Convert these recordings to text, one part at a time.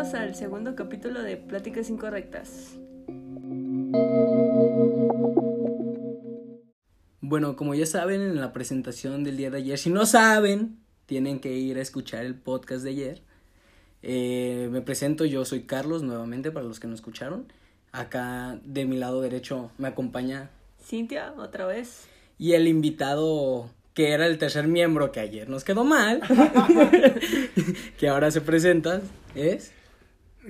bienvenidos al segundo capítulo de Pláticas Incorrectas. Bueno, como ya saben en la presentación del día de ayer, si no saben, tienen que ir a escuchar el podcast de ayer. Eh, me presento, yo soy Carlos nuevamente para los que no escucharon. Acá de mi lado derecho me acompaña Cintia, otra vez. y el invitado que era el tercer miembro que ayer nos quedó mal, que ahora se presenta, es...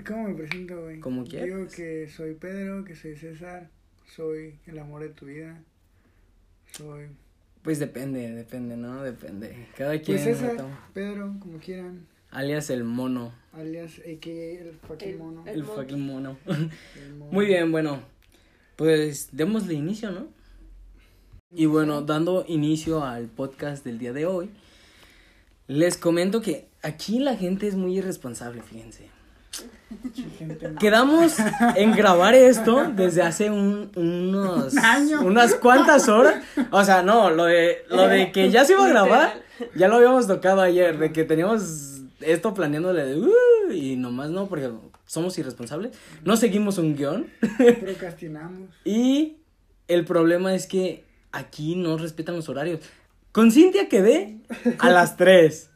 ¿Cómo me presento, güey? Como Digo quieras. que soy Pedro, que soy César, soy el amor de tu vida, soy... Pues depende, depende, ¿no? Depende. Cada quien... Pues César. Pedro, como quieran, Alias el mono. alias a.k.a. el fucking El- mono. el El mono. fucking mono. el mono. Muy bien, bueno. Pues démosle inicio, ¿no? Y bueno, dando inicio al podcast del día de hoy, les comento que aquí la gente es muy irresponsable, fíjense. Quedamos en grabar esto desde hace un- unos unas cuantas horas. O sea, no, lo de lo de que ya se iba a grabar, ya lo habíamos tocado ayer, de que teníamos esto planeándole de "Uh", y nomás no, porque somos irresponsables. No seguimos un guion. procrastinamos. Y el problema es que aquí no respetan los horarios. Con Cintia quedé a las 3.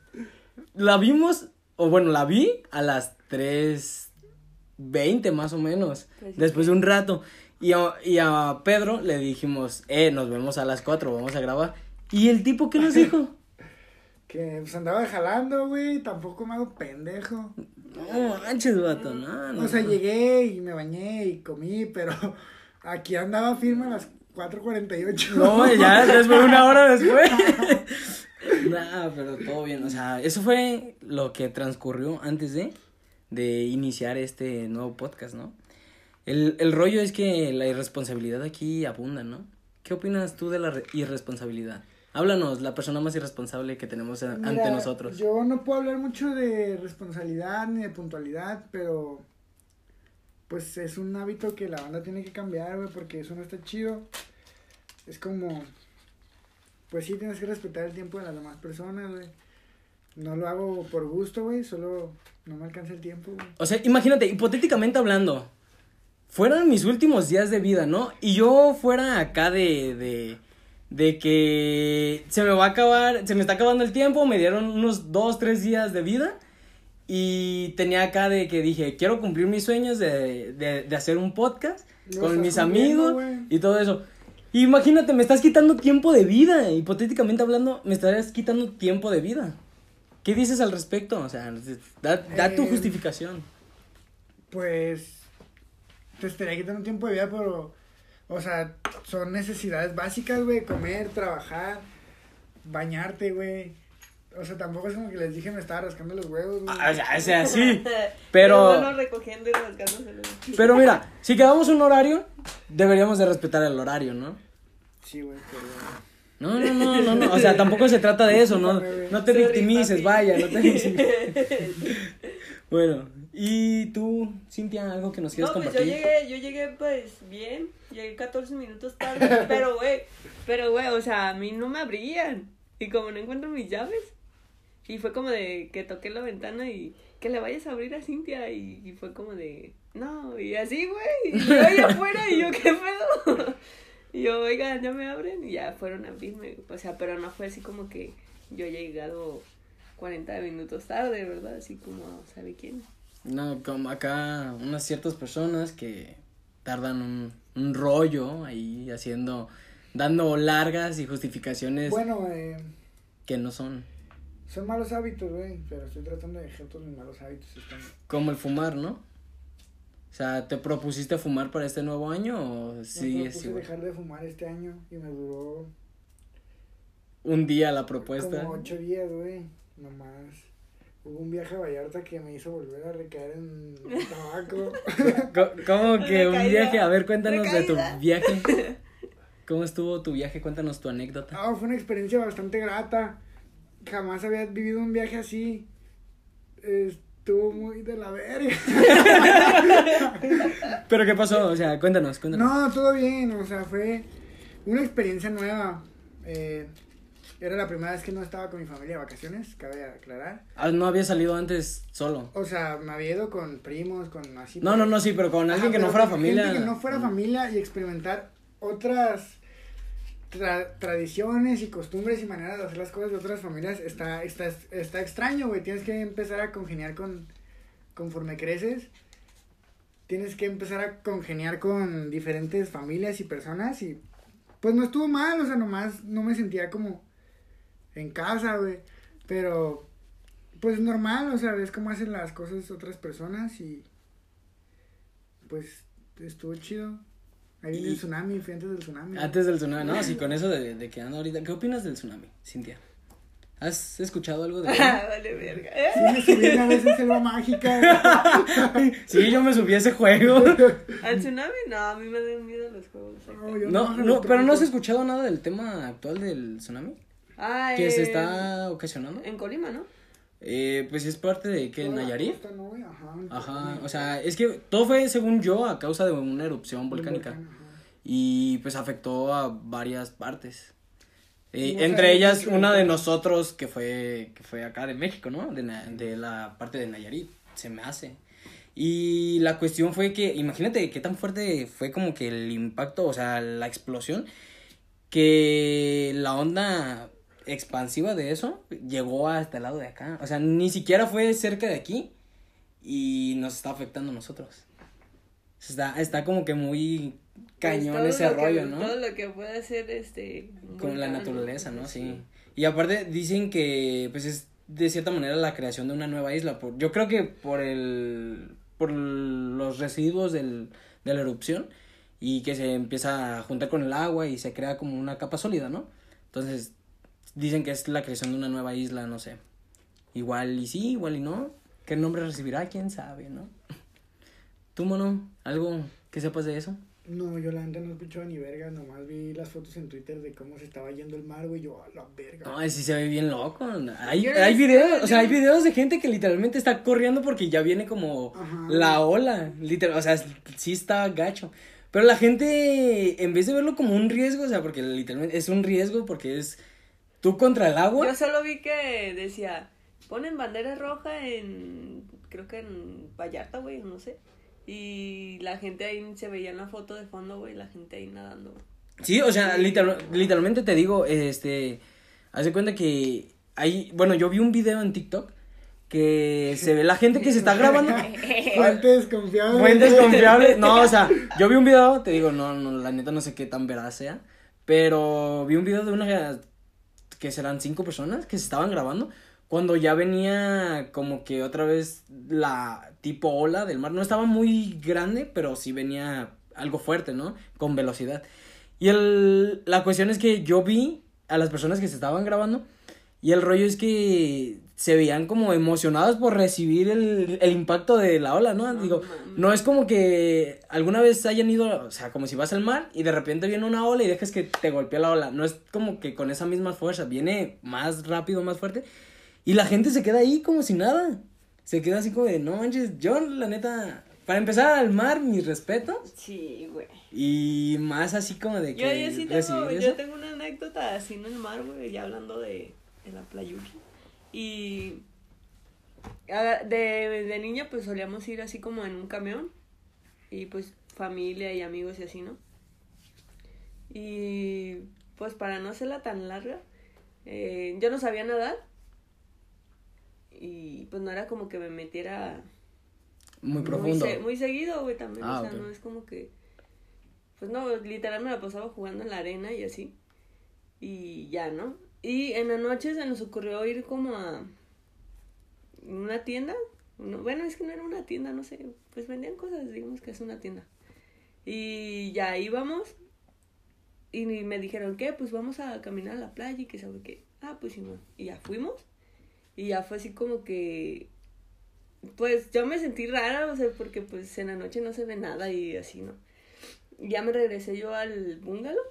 La vimos, o bueno, la vi a las 3.20 más o menos. Pues, Después de un rato. Y a, y a Pedro le dijimos, eh, nos vemos a las 4, vamos a grabar. ¿Y el tipo qué nos dijo? Que pues andaba jalando, güey, tampoco me hago pendejo. No, manches, vato, no, no. O sea, no. llegué y me bañé y comí, pero aquí andaba firme a las 4.48. No, ya después, una hora después. nah, pero todo bien. O sea, eso fue lo que transcurrió antes de, de iniciar este nuevo podcast, ¿no? El, el rollo es que la irresponsabilidad aquí abunda, ¿no? ¿Qué opinas tú de la re- irresponsabilidad? Háblanos, la persona más irresponsable que tenemos a- ante Mira, nosotros. Yo no puedo hablar mucho de responsabilidad ni de puntualidad, pero pues es un hábito que la banda tiene que cambiar, güey, porque eso no está chido. Es como, pues sí, tienes que respetar el tiempo de las demás personas, güey. No lo hago por gusto, güey, solo no me alcanza el tiempo, güey. O sea, imagínate, hipotéticamente hablando, fueran mis últimos días de vida, ¿no? Y yo fuera acá de, de, de que se me va a acabar, se me está acabando el tiempo, me dieron unos dos, tres días de vida. Y tenía acá de que dije, quiero cumplir mis sueños de, de, de hacer un podcast con mis amigos y todo eso. Imagínate, me estás quitando tiempo de vida, hipotéticamente hablando, me estás quitando tiempo de vida. ¿Qué dices al respecto? O sea, da, da tu Eh, justificación. Pues te estaría quitando tiempo de vida, pero, o sea, son necesidades básicas, güey, comer, trabajar, bañarte, güey. O sea, tampoco es como que les dije me estaba rascando los huevos, güey. Ah, o sea, sí. Pero Pero, bueno, recogiendo y rasgándoselo. pero mira, si quedamos un horario, deberíamos de respetar el horario, ¿no? Sí, güey, pero... No, no, no, no, no. O sea, tampoco se trata de eso, no, no te Sorry, victimices, papi. vaya, no te victimices. Bueno, ¿y tú, Cintia, algo que nos quieras No, pues yo compartir? llegué, yo llegué pues bien, llegué 14 minutos tarde, pero güey, pero güey, o sea, a mí no me abrían. Y como no encuentro mis llaves, y fue como de que toqué la ventana y que le vayas a abrir a Cintia y, y fue como de, no, y así, güey, y yo ahí afuera y yo, ¿qué pedo? Y yo, oigan, ya me abren y ya fueron a abrirme, o sea, pero no fue así como que yo he llegado 40 minutos tarde, ¿verdad? Así como, ¿sabe quién? No, como acá unas ciertas personas que tardan un, un rollo ahí haciendo, dando largas y justificaciones Bueno, eh, que no son. son malos hábitos, güey, pero estoy tratando de dejar todos mis malos hábitos. están- Como el fumar, ¿no? O sea, ¿te propusiste fumar para este nuevo año o sigues igual? dejar de fumar este año y me duró Un día la propuesta. como ocho días, güey, nomás. Hubo un viaje a Vallarta que me hizo volver a recaer en tabaco. Co- ¿Cómo que un Recaída. viaje? A ver, cuéntanos de tu Recaída. viaje. ¿Cómo estuvo tu viaje? Cuéntanos tu anécdota. Ah, fue una experiencia bastante grata. Jamás había vivido un viaje así. Estuvo muy de la verga. ¿Pero qué pasó? O sea, cuéntanos, cuéntanos. No, todo bien, o sea, fue una experiencia nueva. Eh, era la primera vez que no estaba con mi familia de vacaciones, cabe aclarar. Ah, no había salido antes solo. O sea, me había ido con primos, con así. No, no, no, sí, pero con alguien Ajá, que no fuera con familia. Gente que no fuera familia y experimentar otras tra- tradiciones y costumbres y maneras de hacer las cosas de otras familias está, está, está extraño, güey. Tienes que empezar a congeniar con, conforme creces. Tienes que empezar a congeniar con diferentes familias y personas y pues no estuvo mal, o sea, nomás no me sentía como en casa, güey. Pero pues normal, o sea, ves cómo hacen las cosas otras personas y pues estuvo chido. Ahí viene Y- el tsunami, fui antes del tsunami. Antes del tsunami, no, sí, con eso de, de que ando ahorita. ¿Qué opinas del tsunami, Cintia? ¿Has escuchado algo de él? vale, verga. Sí, me subí una vez en Selva Mágica. Sí, yo me subí a ese juego. ¿Al tsunami? No, a mí me dan miedo los juegos. No, yo No, pero no has escuchado nada del tema actual del tsunami Ah, que se eh, está ocasionando. En Colima, ¿no? Eh, pues es parte de que Nayarit. Ajá, Ajá, o sea, es que todo fue, según yo, a causa de una erupción volcánica. Y pues afectó a varias partes. Eh, entre ellas, una de nosotros que fue, que fue acá de México, ¿no? De, de la parte de Nayarit, se me hace. Y la cuestión fue que, imagínate qué tan fuerte fue como que el impacto, o sea, la explosión, que la onda expansiva de eso llegó hasta el lado de acá. O sea, ni siquiera fue cerca de aquí y nos está afectando a nosotros. Está, está como que muy cañón Pues todo ese que- rollo, ¿no? Todo lo que puede hacer este. Con la naturaleza, ¿no? Sí. Y aparte dicen que pues es de cierta manera la creación de una nueva isla. Por, yo creo que por el por los residuos del, de la erupción y que se empieza a juntar con el agua y se crea como una capa sólida, ¿no? Entonces dicen que es la creación de una nueva isla, no sé. Igual y sí, igual y no. ¿Qué nombre recibirá? ¿Quién sabe, no? ¿Tú, mono? ¿Algo que sepas de eso? No, yo la neta no escucho ni verga, nomás vi las fotos en Twitter de cómo se estaba yendo el mar, güey, yo a la verga. No, sí se ve bien loco. Hay, hay videos, o sea, hay videos de gente que literalmente está corriendo porque ya viene como Ajá. la ola. Literal, o sea, sí está gacho. Pero la gente, en vez de verlo como un riesgo, o sea, porque literalmente es un riesgo porque es tú contra el agua. Yo solo vi que decía, ponen bandera roja en, creo que en Vallarta, güey, no sé. Y la gente ahí se veía en la foto de fondo, güey, la gente ahí nadando. Sí, o sea, literal- literalmente te digo, este, haz de cuenta que hay, bueno, yo vi un video en TikTok que se ve la gente que se está grabando. Fuentes confiables. Fuentes confiables. No, o sea, yo vi un video, te digo, no, no, la neta no sé qué tan veraz sea. Pero vi un video de una que serán cinco personas que se estaban grabando. Cuando ya venía como que otra vez la tipo ola del mar. No estaba muy grande, pero sí venía algo fuerte, ¿no? Con velocidad. Y el, la cuestión es que yo vi a las personas que se estaban grabando. Y el rollo es que se veían como emocionados por recibir el, el impacto de la ola, ¿no? Digo, no es como que alguna vez hayan ido, o sea, como si vas al mar y de repente viene una ola y dejas que te golpee la ola. No es como que con esa misma fuerza, viene más rápido, más fuerte. Y la gente se queda ahí como si nada. Se queda así como de, no manches, yo la neta, para empezar al mar, mis respetos. Sí, güey. Y más así como de que Yo, yo sí tengo, yo tengo una anécdota así en el mar, güey, ya hablando de, de la playuki. Y de, de niña pues solíamos ir así como en un camión. Y pues familia y amigos y así, ¿no? Y pues para no hacerla tan larga, eh, yo no sabía nadar. Y pues no era como que me metiera Muy profundo. muy, se- muy seguido, güey, también. Ah, o sea, no es como que. Pues no, literal me la pasaba jugando en la arena y así. Y ya, ¿no? Y en la noche se nos ocurrió ir como a una tienda. No, bueno, es que no era una tienda, no sé. Pues vendían cosas, digamos que es una tienda. Y ya íbamos. Y me dijeron, ¿qué? Pues vamos a caminar a la playa y que sabe qué. Ah, pues sí, no. Y ya fuimos. Y ya fue así como que pues yo me sentí rara, o sea, porque pues en la noche no se ve nada y así, ¿no? Ya me regresé yo al bungalow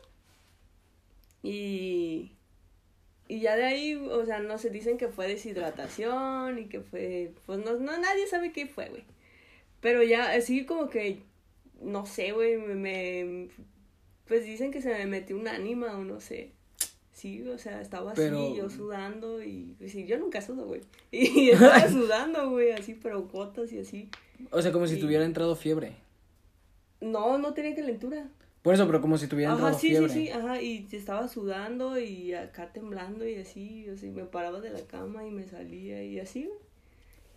y, y ya de ahí, o sea, no se dicen que fue deshidratación y que fue, pues no, no nadie sabe qué fue, güey. Pero ya así como que, no sé, güey, me, me- pues dicen que se me metió un ánima o no sé. Sí, o sea, estaba Pero- así, yo sudando y, pues, sí, yo nunca sudo, güey. Y estaba sudando, güey, así, pero gotas y así. O sea, como si Sí. tuviera entrado fiebre. No, no tenía calentura. Por eso, pero como si tuviera Ajá, sí, fiebre. sí, sí, ajá, y estaba sudando y acá temblando y así, o sea, me paraba de la cama y me salía y así.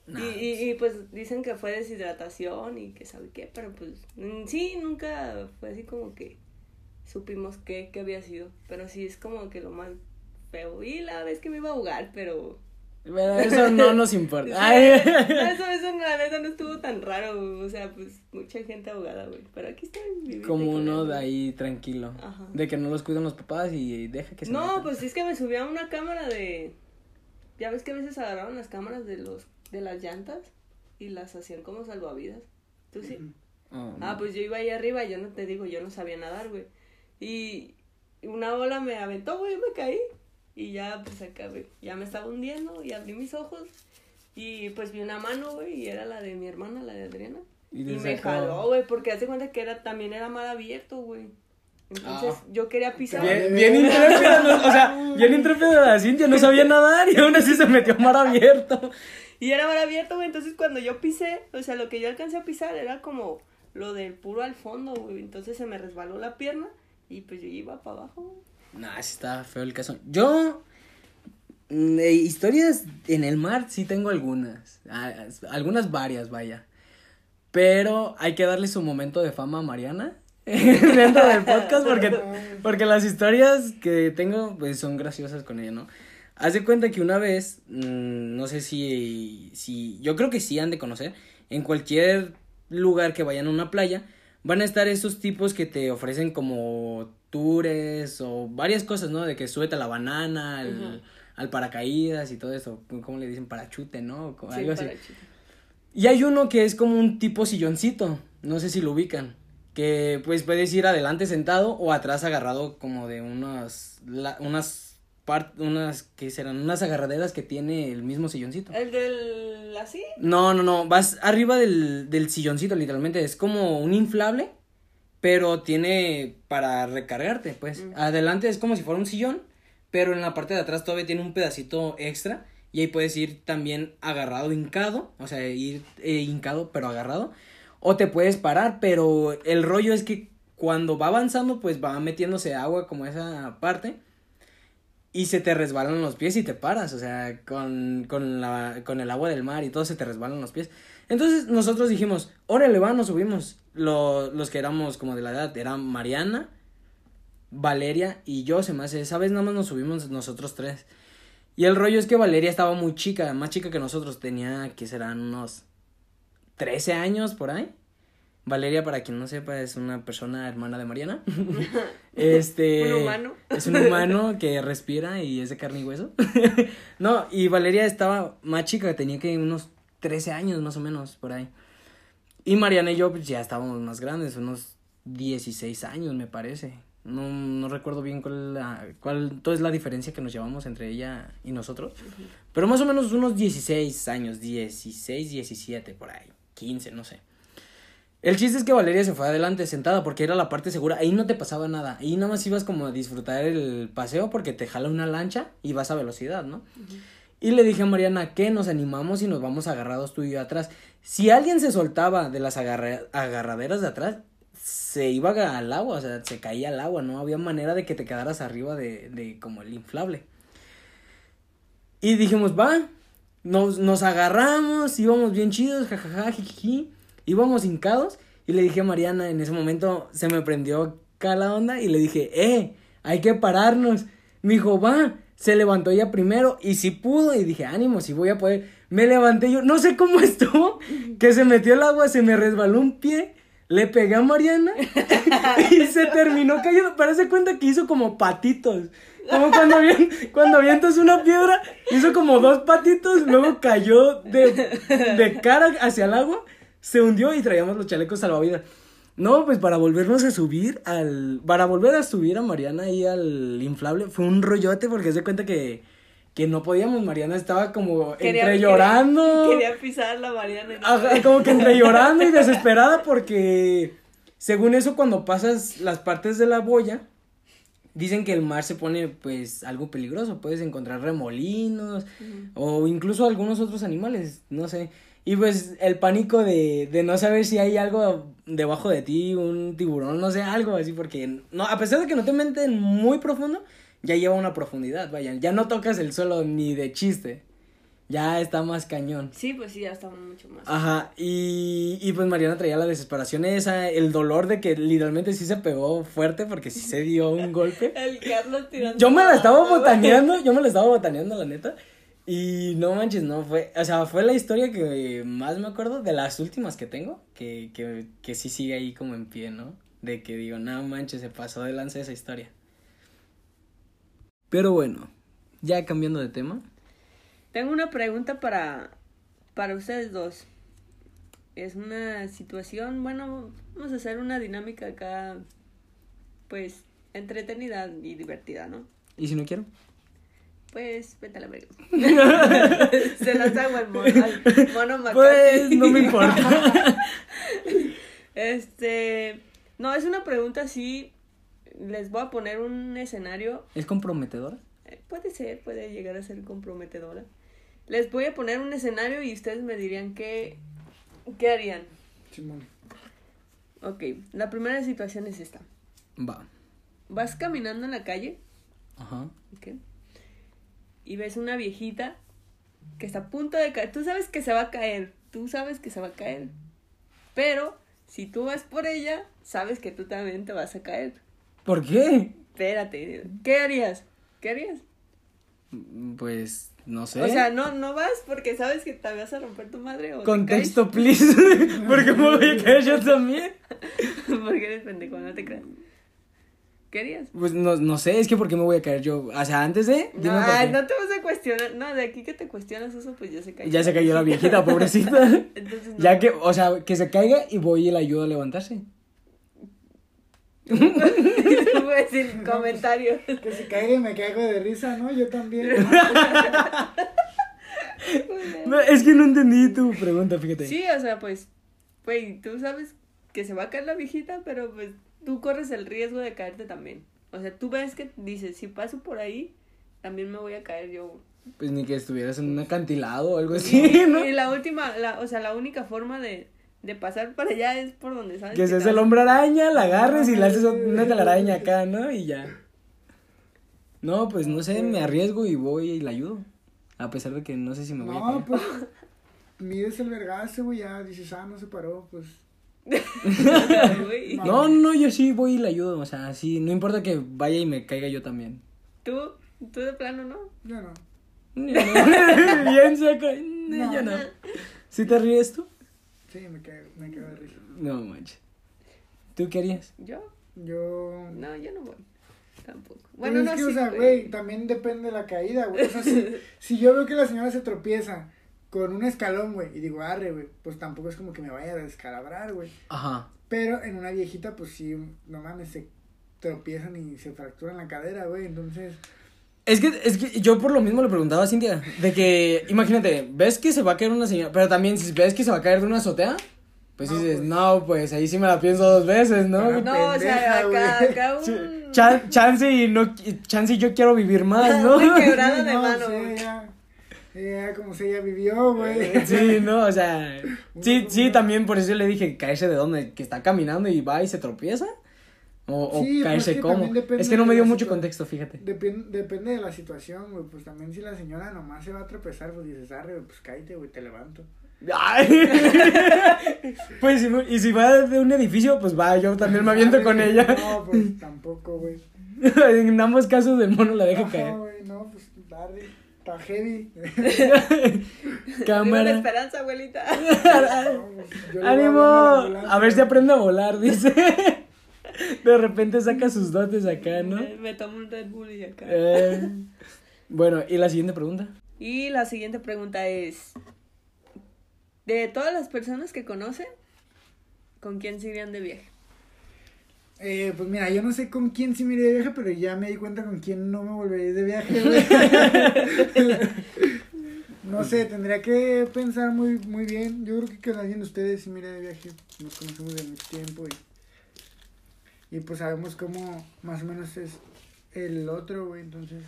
Nah, y, y, y, pues dicen que fue deshidratación y que sabe qué, pero pues mm, sí, nunca fue así como que supimos qué, qué había sido, pero sí es como que lo más feo. Y la vez que me iba a ahogar, pero... Eso no nos importa. Sí, Ay. eso, eso, la neta no estuvo tan raro, güey, o sea, pues mucha gente ahogada, güey, pero aquí vivita Como uno de ahí tranquilo. Ajá. De que no los cuidan los papás y deja que se No, metan. pues es que me subí a una cámara de. Ya ves que a veces agarraron las cámaras de los de las llantas y las hacían como salvavidas. ¿Tú sí? Oh, Ah, no. pues yo iba ahí arriba y yo no te digo, yo no sabía nadar, güey. Y una ola me aventó, güey, me caí. Y ya, pues acá, güey, ya me estaba hundiendo y abrí mis ojos. Y pues vi una mano, güey, y era la de mi hermana, la de Adriana. Y Y, me jaló, güey, porque hace cuenta que era, también era mar abierto, güey. Entonces Ah. yo quería pisar. Bien, bien no- o sea, bien intrépida la Cintia, no sabía nadar y aún así se metió a mar abierto. Y era mar abierto, güey. Entonces cuando yo pisé, o sea, lo que yo alcancé a pisar era como lo del puro al fondo, güey. Entonces se me resbaló la pierna y pues yo iba para abajo, güey. Nah, sí está feo el caso. Yo, mm, eh, historias en el mar sí tengo algunas. Ah, algunas varias, vaya. Pero hay que darle su momento de fama a Mariana dentro del podcast porque, porque las historias que tengo pues son graciosas con ella, ¿no? Haz de cuenta que una vez, mm, no sé si, si, yo creo que sí han de conocer, en cualquier lugar que vayan a una playa, van a estar esos tipos que te ofrecen como tours o varias cosas, ¿no? De que súbete a la banana, al, paracaídas y todo eso, ¿cómo le dicen? Parachute, ¿no? Algo así. para chico. Y hay uno que es como un tipo silloncito, no sé si lo ubican, que pues puedes ir adelante sentado o atrás agarrado como de unas, la- unas, par- unas, ¿qué serán? Unas agarraderas que tiene el mismo silloncito. El del así. No, no, no, vas arriba del, del silloncito literalmente, es como un inflable, pero tiene para recargarte, pues. Mm. Adelante es como si fuera un sillón, pero en la parte de atrás todavía tiene un pedacito extra y ahí puedes ir también agarrado, hincado, o sea, ir eh, hincado pero agarrado, o te puedes parar, pero el rollo es que cuando va avanzando pues va metiéndose agua como esa parte y se te resbalan los pies y te paras, o sea, con, con, la, con el agua del mar y todo se te resbalan los pies. Entonces nosotros dijimos, órale, va, nos subimos. Lo- los que éramos como de la edad, eran Mariana, Valeria y yo, se esa vez nada más nos subimos nosotros tres. Y el rollo es que Valeria estaba muy chica, más chica que nosotros, tenía, que serán unos 13 años por ahí. Valeria, para quien no sepa, es una persona hermana de Mariana. este. Un humano. Es un humano que respira y es de carne y hueso. no, y Valeria estaba más chica, tenía que unos 13 años más o menos por ahí. Y Mariana y yo pues, ya estábamos más grandes, unos 16 años me parece. No, no recuerdo bien cuál, la, cuál toda es la diferencia que nos llevamos entre ella y nosotros. Pero más o menos unos 16 años, 16, 17 por ahí, 15, no sé. El chiste es que Valeria se fue adelante sentada porque era la parte segura. Ahí no te pasaba nada. Ahí nada más ibas como a disfrutar el paseo porque te jala una lancha y vas a velocidad, ¿no? Y le dije a Mariana que nos animamos y nos vamos agarrados tú y yo atrás. Si alguien se soltaba de las agarra- agarraderas de atrás, se iba al agua, o sea, se caía al agua, no había manera de que te quedaras arriba de, de como el inflable. Y dijimos, va, nos, nos agarramos, íbamos bien chidos, jajaja, jijiji, íbamos hincados. Y le dije a Mariana, en ese momento se me prendió acá la onda y le dije, eh, hay que pararnos. Me dijo, va, se levantó ella primero y sí pudo. Y dije, ánimo, si voy a poder. Me levanté yo, no sé cómo estuvo, que se metió el agua, se me resbaló un pie. Le pegué a Mariana y se terminó cayendo. Parece cuenta que hizo como patitos. Como cuando, cuando avientas una piedra, hizo como dos patitos, luego cayó de, de cara hacia el agua, se hundió y traíamos los chalecos salvavidas. No, pues para volvernos a subir al. Para volver a subir a Mariana ahí al inflable, fue un rollote porque se cuenta que, que no podíamos. Mariana estaba como Quería- entre quería- llorando. Quería pisar la Mariana. y Ajá, como que entre llorando y desesperada porque según eso cuando pasas las partes de la boya, dicen que el mar se pone pues algo peligroso, puedes encontrar remolinos o incluso algunos otros animales, no sé. Y pues el pánico de, de no saber si hay algo debajo de ti, un tiburón, no sé, algo así, porque no, a pesar de que no te meten muy profundo, ya lleva una profundidad, vaya, ya no tocas el suelo ni de chiste, ya está más cañón. Sí, pues sí, ya está mucho más. Ajá, y, y pues Mariana traía la desesperación esa, el dolor de que literalmente sí se pegó fuerte porque sí se dio un golpe. El Carlos tirando. Yo me la estaba botaneando, yo me la estaba botaneando, la neta. Y no manches, no fue, o sea, fue la historia que más me acuerdo de las últimas que tengo, que, que, que sí sigue ahí como en pie, ¿no? De que digo, no manches, se pasó de lanza esa historia. Pero bueno, ya cambiando de tema. Tengo una pregunta para, para ustedes dos. Es una situación, bueno, vamos a hacer una dinámica acá, pues, entretenida y divertida, ¿no? ¿Y si no quiero? Pues, vete a la verga. Se las hago al mono, al mono. Pues no me importa. Este, no, es una pregunta así, les voy a poner un escenario ¿Es comprometedora? Eh, Puede ser, puede llegar a ser comprometedora. Les voy a poner un escenario y ustedes me dirían qué, qué harían. Simón. Ok, la primera situación es esta. Va. Vas caminando en la calle, Ajá. ok, y ves una viejita que está a punto de caer. Tú sabes que se va a caer, tú sabes que se va a caer. Pero si tú vas por ella, sabes que tú también te vas a caer. ¿Por qué? Espérate, ¿qué harías? ¿Qué harías? Pues no sé. O sea, no, no vas porque sabes que te vas a romper tu madre o te Contexto, please. Porque me voy a caer yo también. porque eres pendejo, no te creas. ¿Qué harías? Pues no, no sé, es que ¿por qué me voy a caer yo? O sea, antes de. Dime por Ay, qué. no te vas a cuestionar. No, de aquí que te cuestionas eso, pues ya se cayó. Ya se cayó la viejita, pobrecita. Entonces, no. Ya que, o sea, que se caiga y voy y la ayudo a levantarse. Voy a decir comentarios. Que se caiga y me caigo de risa, ¿no? Yo también. No, es que no entendí tu pregunta, fíjate. Sí, o sea, pues, güey, tú sabes que se va a caer la viejita, pero pues tú corres el riesgo de caerte también. O sea, tú ves que dices, si paso por ahí, también me voy a caer yo. Pues ni que estuvieras en un acantilado o algo así, ¿no? Y la última, la, o sea, la única forma de, de pasar para allá es por donde sabes Que seas vas el a- hombre araña, la agarres y le haces una telaraña acá, ¿no? Y ya. No, pues no sé, me arriesgo y voy y la ayudo. A pesar de que no sé si me voy a No, caer. pues. Mides el vergazo, güey, ya dices, ah, no se paró, pues. No, no, yo sí voy y la ayudo, o sea, sí, no importa que vaya y me caiga yo también. Tú, tú de plano, ¿no? Yo no. Bien seco, No. yo no. ¿Sí te ríes tú? Sí, me caigo, me caigo de risa. No manches. ¿Tú qué harías? ¿Yo? Yo. No, yo no voy. Tampoco. Bueno, Bueno, es no, que, sí, o sea, güey, también depende de la caída, güey. O sea, si, si yo veo que la señora se tropieza con un escalón, güey, y digo, arre, güey, pues tampoco es como que me vaya a descalabrar, güey. Ajá. Pero en una viejita, pues sí, no mames, se tropiezan y se fracturan la cadera, güey. Entonces, Es que, es que yo por lo mismo le preguntaba a Cintia, de que, imagínate, ves que se va a caer una señora, pero también si ves que se va a caer de una azotea, pues No, dices, pues. no, pues ahí sí me la pienso dos veces, ¿no? Ajá. No, o sea, acá, acá un... chan- chance y no, chance y yo quiero vivir más, ¿no? Una quebrada de no, mano, güey. Ella como si ella vivió, güey. Sí, no, o sea, sí, sí, también por eso le dije, caerse de dónde, que está caminando y va y se tropieza, o, Sí, pues caerse es que Es no me dio mucho contexto, fíjate. Depende, depende de la situación, güey. Pues también si la señora nomás se va a tropezar, pues dices, arre, pues cállate, güey, te levanto. Ay. pues si, y si va de un edificio, pues va, yo también me aviento con ella. No, pues tampoco, güey. en ambos casos el mono la deja caer. güey, no, pues arre, está heavy. Cámara. esperanza, abuelita. Ánimo. a ver si aprende a volar, dice. De repente saca sus dotes acá, ¿no? Me, me tomo un Red Bull y acá. Eh, bueno, y la siguiente pregunta. Y la siguiente pregunta es: De todas las personas que conocen, ¿con quién se irían de viaje? Eh, pues mira, yo no sé con quién sí me de viaje, pero ya me di cuenta con quién no me volveré de viaje, güey. no sé, tendría que pensar muy, muy bien. Yo creo que con alguien de ustedes sí me de viaje. Nos conocemos de mucho tiempo y, y pues sabemos cómo más o menos es el otro, güey, entonces.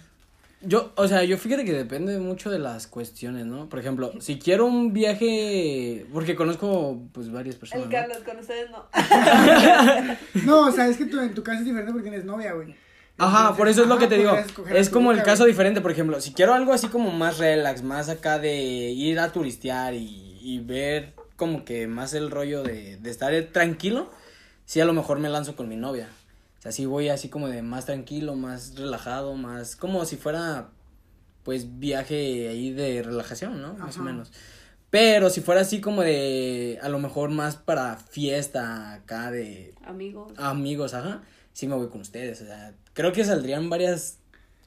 Yo, o sea, yo fíjate que depende mucho de las cuestiones, ¿no? Por ejemplo, si quiero un viaje, porque conozco, pues, varias personas, El ¿no? Carlos, con ustedes no. No, o sea, es que tú, en tu caso es diferente porque tienes novia, güey. Ajá, Entonces, por eso es lo ajá, que te digo. Es como el caso diferente, por ejemplo, si quiero algo así como más relax, más acá de ir a turistear y, y ver como que más el rollo de, de estar tranquilo, sí a lo mejor me lanzo con mi novia. O sea, sí voy así como de más tranquilo, más relajado, más como si fuera pues viaje ahí de relajación, ¿no? Más o menos. Pero si fuera así como de a lo mejor más para fiesta acá de Amigos. amigos, ajá, sí me voy con ustedes, o sea, creo que saldrían varias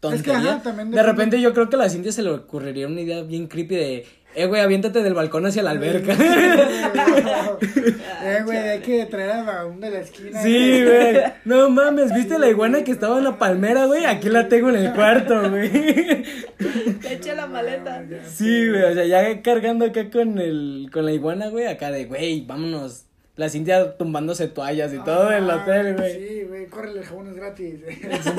Es que, ajá, tonterías. también de repente yo creo que a la Cintia se le ocurriría una idea bien creepy de, eh, güey, aviéntate del balcón hacia la alberca. eh, güey, hay que traer al vagabundo de la esquina. sí, güey. No mames, ¿viste la iguana que estaba en la palmera, güey? Aquí la tengo en el cuarto, güey. Te echa la maleta. Sí, güey, o sea, ya cargando acá con el con la iguana, güey, acá de, güey, vámonos. La Cintia tumbándose toallas y todo en el Ah, hotel, güey. Sí, güey, córrele, el jabón es gratis.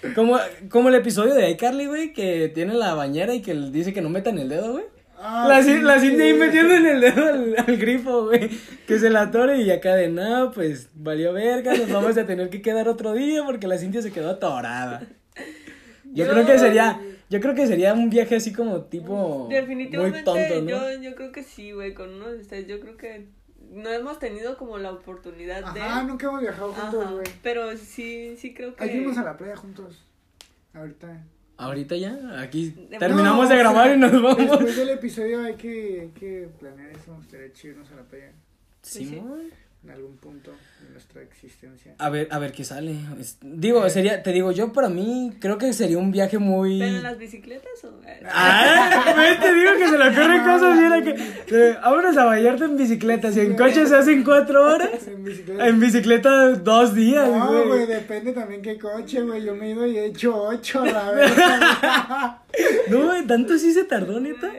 Güey. Como, como el episodio de iCarly, güey, que tiene la bañera y que dice que no metan el dedo, güey. Ah, la, sí, Cin- la Cintia ahí metiendo en el dedo al, al grifo, güey. Que se la atore y acá de, no, pues valió verga, nos vamos a tener que quedar otro día porque la Cintia se quedó atorada. Yo Yo- creo que sería, yo creo que sería un viaje así como tipo Definitivamente, muy tonto, ¿no? yo, yo creo que sí, güey, con uno de ustedes. Yo creo que no hemos tenido como la oportunidad de. Ajá, nunca hemos viajado juntos, güey. Pero sí, sí creo que. Ahí fuimos a la playa juntos. Ahorita. Ahorita ya, aquí De- terminamos No, de o sea, grabar y nos vamos. Después del episodio hay que, hay que planear eso. Estaría chido irnos a la playa Simón. En algún punto de nuestra existencia. A ver, a ver qué sale. Es- digo, sería, te digo, yo para mí creo que sería un viaje muy. ¿Pero en las bicicletas o.? Ah, te digo que se le ocurren cosas bien aquí. Eh, vámonos a Vallarta en bicicleta. Si en coche se hacen cuatro horas, En bicicleta. en bicicleta dos días, No, güey, güey. depende también qué coche, güey. Yo me he ido y he hecho ocho a la vez. No, güey, tanto sí se tardó, neta.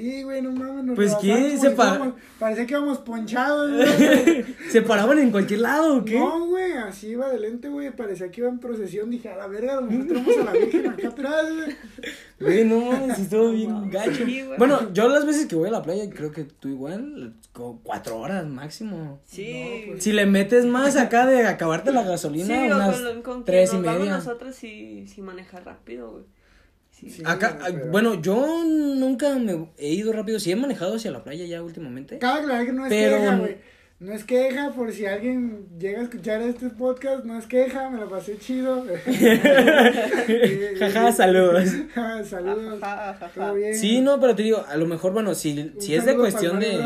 Sí, güey, no mames. nos Pues, ¿qué? Se si pa- fuéramos- Parecía que íbamos ponchados, güey. ¿Se paraban en cualquier lado o qué? No, güey, así iba de lente, güey. Parecía que iba en procesión. Dije, a la verga, nosotros tenemos a la Virgen acá atrás, güey. Güey, no, sí estuvo bien gacho. Sí, güey. Bueno, yo las veces que voy a la playa, creo que tú igual, como cuatro horas máximo. Sí. No, pues, Si le metes más acá de acabarte la gasolina, Sí, unas con, con tres y nos vamos media. nosotros sí, sí maneja rápido, güey. Sí. Acá, pero- bueno, yo nunca me he ido rápido. Sí he manejado hacia la playa ya últimamente. Cabe aclarar que no es Pero- queja, güey. No es queja, por si alguien llega a escuchar este podcast, no es queja, me la pasé chido. Jaja, saludos. saludos. Todo bien. Sí, no, pero te digo, a lo mejor, bueno, si, si es de cuestión de...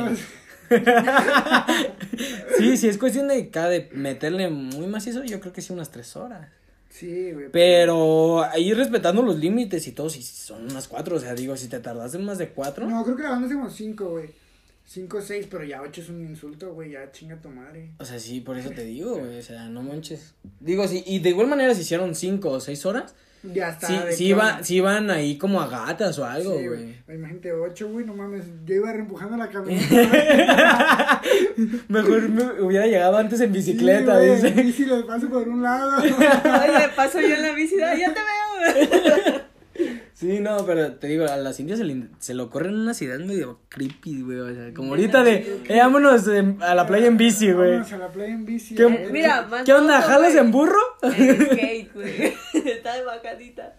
Sí, si es cuestión de cada de meterle muy macizo, yo creo que sí unas tres horas. Sí, güey. Pero ahí respetando los límites y todo, si son unas cuatro, o sea, digo, si te tardas en más de cuatro. No, creo que la banda hacemos cinco, güey. Cinco o seis, pero ya ocho es un insulto, güey. Ya chinga tu madre. O sea, sí, por eso te digo, güey, o sea, no manches. Digo, sí, y de igual manera si hicieron cinco o seis horas, Ya está. sí, sí, iba, sí iban ahí como a gatas o algo, Sí, güey. Imagínate ocho, güey, no mames. Yo iba reempujando la camioneta. Mejor me hubiera llegado antes en bicicleta, Sí, güey, dice. Y si les paso por un lado. Oye, paso yo en la bici, "Ay, ya te veo. Sí, no, pero te digo, a las indias se le, se le ocurren unas ideas medio creepy, güey. O sea, como ahorita de, eh, vámonos a la playa en bici, güey. Vámonos a la playa en bici. ¿Qué- eh. Mira, más ¿Qué onda? ¿Jalas en burro? Skate, güey. Está de bacadita.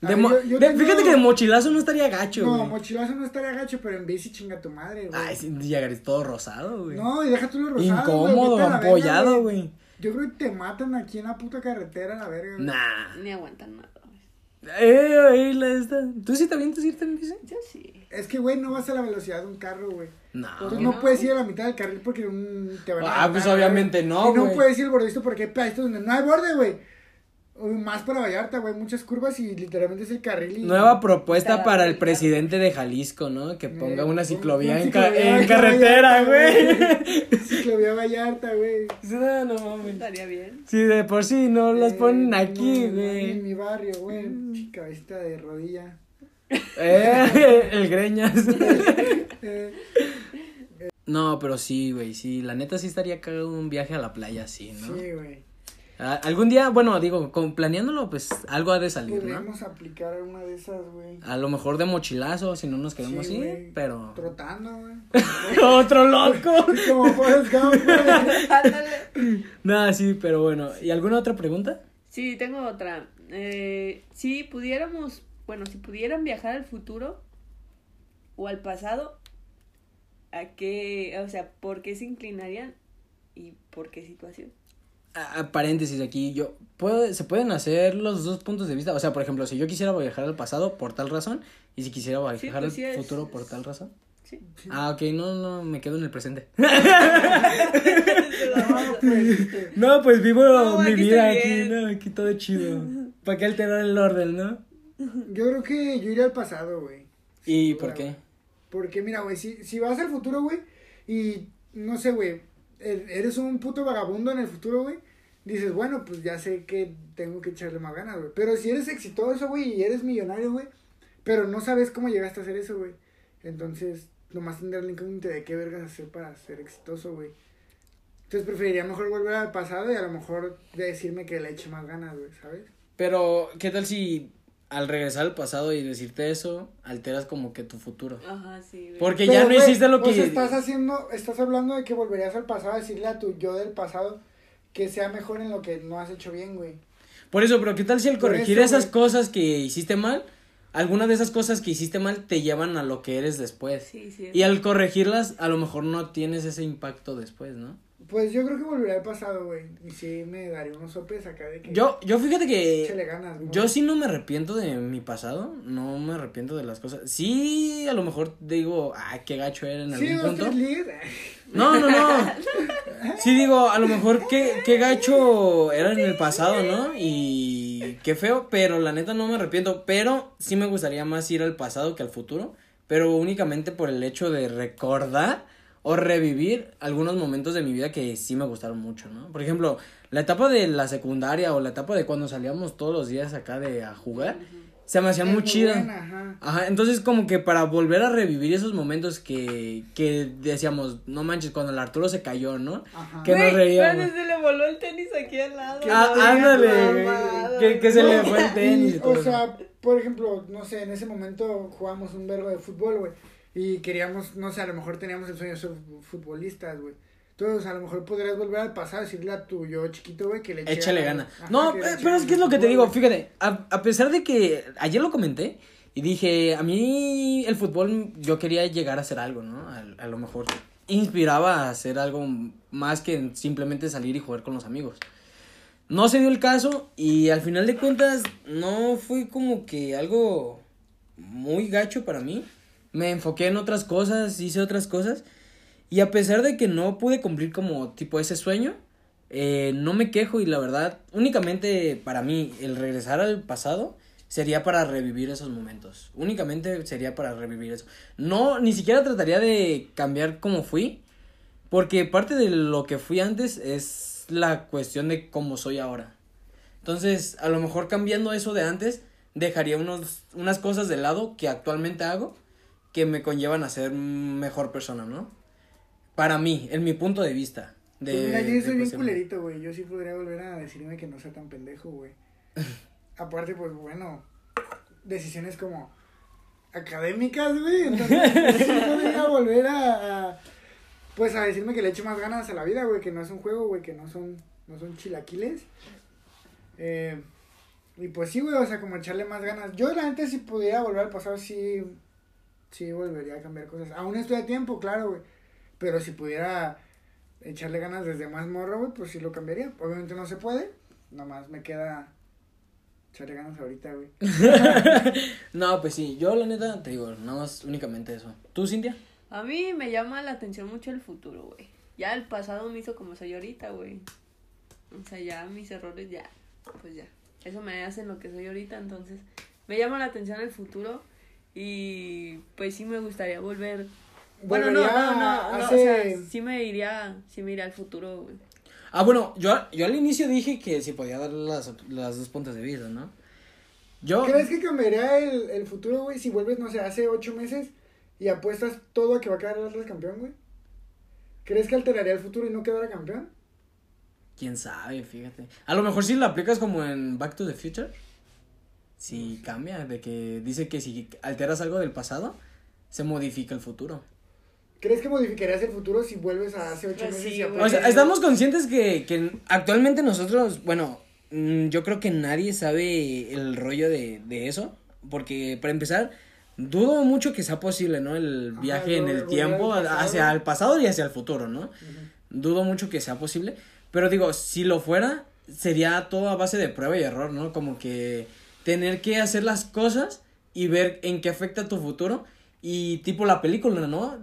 De Ay, mo- yo- yo de- tengo- Fíjate que de mochilazo no estaría gacho, No, güey. mochilazo no estaría gacho, pero en bici chinga tu madre, güey. Ay, sí, llegarías todo rosado, güey. No, y deja tú lo rosado. Incómodo, güey, ampollado, güey. Yo creo que te matan aquí en la puta carretera, la verga. güey. Nah. Ni aguantan nada. Eh, ahí la esta. ¿Tú sí te avientas irte en bici? Yo sí. Es que, güey, no vas a la velocidad de un carro, güey. No. Entonces qué no no? puedes ir a la mitad del carril porque un, te van a Ah, matar, pues güey. obviamente no, Y no güey. puedes ir al bordista porque hay pedazos donde no hay borde, güey. Uy, Más para Vallarta, güey, muchas curvas y literalmente es el carril. Y... Nueva propuesta para el presidente de Jalisco, ¿no? Que ponga Eh, una ciclovía en, ca- ciclovía en en carretera, güey. Ciclovía Vallarta, güey. Sí, no, no mames. Estaría bien. Sí, de por sí no las Eh, ponen aquí, no, En güey. mi barrio, güey. Cabecita de rodilla. Eh, el greñas. Eh, No, pero sí, güey, sí. La neta sí estaría cagado un viaje a la playa así, ¿no? Sí, güey. Algún día, bueno, digo, con, planeándolo, pues algo ha de salir, ¿no? Podríamos aplicar una de esas, güey. A lo mejor de mochilazo, si no nos queremos Sí, ir, güey. pero... Trotando, güey. ¡Otro loco! Como Forrest Gump, güey. Nada, sí, pero bueno. ¿Y alguna otra pregunta? Sí, tengo otra. Eh, si pudiéramos, bueno, si pudieran viajar al futuro o al pasado, ¿a qué, o sea, por qué se inclinarían y por qué situación? A- a paréntesis aquí, yo puedo, se pueden hacer los dos puntos de vista, o sea, por ejemplo, si yo quisiera viajar al pasado por tal razón y si quisiera viajar Sí, al pues sí, es- futuro por tal razón. Sí. Ah, ok, no, no, me quedo en el presente. No, pues, No, vivo No, mi aquí vida aquí. ¿no? Aquí todo chido. ¿Para qué alterar el orden, no? Yo creo que yo iría al pasado, güey. ¿Y por qué? Porque mira, güey, si, si vas al futuro, güey, y no sé, güey, eres un puto vagabundo en el futuro, güey, dices, bueno, pues ya sé que tengo que echarle más ganas, güey. Pero si eres exitoso, güey, y eres millonario, güey, pero no sabes cómo llegaste a hacer eso, güey. Entonces, nomás tendrás la incógnita de qué vergas hacer para ser exitoso, güey. Entonces preferiría mejor volver al pasado y a lo mejor decirme que le eche más ganas, güey, ¿sabes? Pero, ¿qué tal si al regresar al pasado y decirte eso, alteras como que tu futuro? Ajá, sí. güey. Porque Pero, ya no güey, hiciste lo que... sea, estás haciendo, estás hablando de que volverías al pasado a decirle a tu yo del pasado que sea mejor en lo que no has hecho bien, güey. Por eso, pero ¿qué tal si al corregir eso, esas güey. cosas que hiciste mal, alguna de esas cosas que hiciste mal te llevan a lo que eres después? Sí, sí. Y al corregirlas, a lo mejor no tienes ese impacto después, ¿no? Pues yo creo que volvería al pasado, güey. Y sí me daría unos sopes acá de que. Yo, yo fíjate que... Échale ganas, ¿no? Yo sí no me arrepiento de mi pasado, no me arrepiento de las cosas. Sí, a lo mejor digo, ah, qué gacho era en Sí, algún dos, punto. No, no, no. Sí digo, a lo mejor qué, qué gacho era en el pasado, ¿no? Y qué feo, pero la neta no me arrepiento. Pero sí me gustaría más ir al pasado que al futuro. Pero únicamente por el hecho de recordar o revivir algunos momentos de mi vida que sí me gustaron mucho, ¿no? Por ejemplo, la etapa de la secundaria o la etapa de cuando salíamos todos los días acá de a jugar, se me hacía Es muy muy chida. buena, ajá. Ajá, entonces como que para volver a revivir esos momentos que, que decíamos, no manches, cuando el Arturo se cayó, ¿no? Ajá. Que nos reíamos. se le voló el tenis aquí al lado. Ah, ándale, mamadas, que, que se No, le fue el tenis y. O sea, por ejemplo, no sé, en ese momento jugábamos un verbo de fútbol, güey. Y queríamos, no sé, a lo mejor teníamos el sueño de ser futbolistas, güey. Entonces, a lo mejor podrías volver al pasado y decirle a tu yo chiquito, güey, que le Échale gana. Ajá, No, eh, eche pero es que es lo que te digo, fíjate, a, a pesar de que ayer lo comenté y dije, a mí el fútbol yo quería llegar a hacer algo, ¿no? A, a lo mejor inspiraba a hacer algo más que simplemente salir y jugar con los amigos. No se dio el caso y al final de cuentas no fue como que algo muy gacho para mí. Me enfoqué en otras cosas, hice otras cosas y a pesar de que no pude cumplir como tipo ese sueño, eh, no me quejo y la verdad, únicamente para mí el regresar al pasado sería para revivir esos momentos. Únicamente sería para revivir eso. No, ni siquiera trataría de cambiar como fui, porque parte de lo que fui antes es la cuestión de cómo soy ahora. Entonces, a lo mejor cambiando eso de antes, dejaría unos, unas cosas de lado que actualmente hago que me conllevan a ser mejor persona, ¿no? Para mí, en mi punto de vista. De, Pues mira, yo de soy bien culerito, güey. Yo sí podría volver a decirme que no sea tan pendejo, güey. Aparte, pues bueno, decisiones como académicas, güey. Entonces, sí podría volver a, a, pues a decirme que le eche más ganas a la vida, güey. Que no es un juego, güey. Que no son, no son chilaquiles. Eh, y pues sí, güey, o sea, como echarle más ganas. Yo, la neta, si pudiera volver al pasado, sí, sí volvería a cambiar cosas. Aún estoy a tiempo, claro, güey. Pero si pudiera echarle ganas desde más morro, güey, pues sí lo cambiaría. Obviamente no se puede. Nomás me queda echarle ganas ahorita, güey. No, pues sí, yo la neta te digo, nada más únicamente eso. ¿Tú, Cintia? A mí me llama la atención mucho el futuro, güey. Ya el pasado me hizo como soy ahorita, güey. O sea, ya mis errores ya, pues ya. Eso me hace lo que soy ahorita, entonces me llama la atención el futuro y pues sí me gustaría volver. Bueno, no, no, no, o sea, sí me iría, sí me iría al futuro, güey. Ah, bueno, yo, yo al inicio dije que sí podía dar las, las dos puntos de vista, ¿no? Yo... ¿Crees que cambiaría el, el futuro, güey, si vuelves, no sé, hace ocho meses y apuestas todo a que va a quedar el Atlas campeón, güey? ¿Crees que alteraría el futuro y no quedara campeón? Quién sabe, fíjate. A lo mejor si lo aplicas como en Back to the Future. Si cambia, de que dice que si alteras algo del pasado, se modifica el futuro. ¿Crees que modificarías el futuro si vuelves a hace ocho Pues meses? sí, y. O sea, estamos conscientes que, que actualmente nosotros, bueno, mm, yo creo que nadie sabe el rollo de, de eso, porque para empezar, dudo mucho que sea posible, ¿no? El Ajá, viaje en el tiempo hacia el pasado y hacia el futuro, ¿no? Dudo mucho que sea posible, pero digo, si lo fuera, sería todo a base de prueba y error, ¿no? Como que tener que hacer las cosas y ver en qué afecta tu futuro. Y tipo la película, ¿no?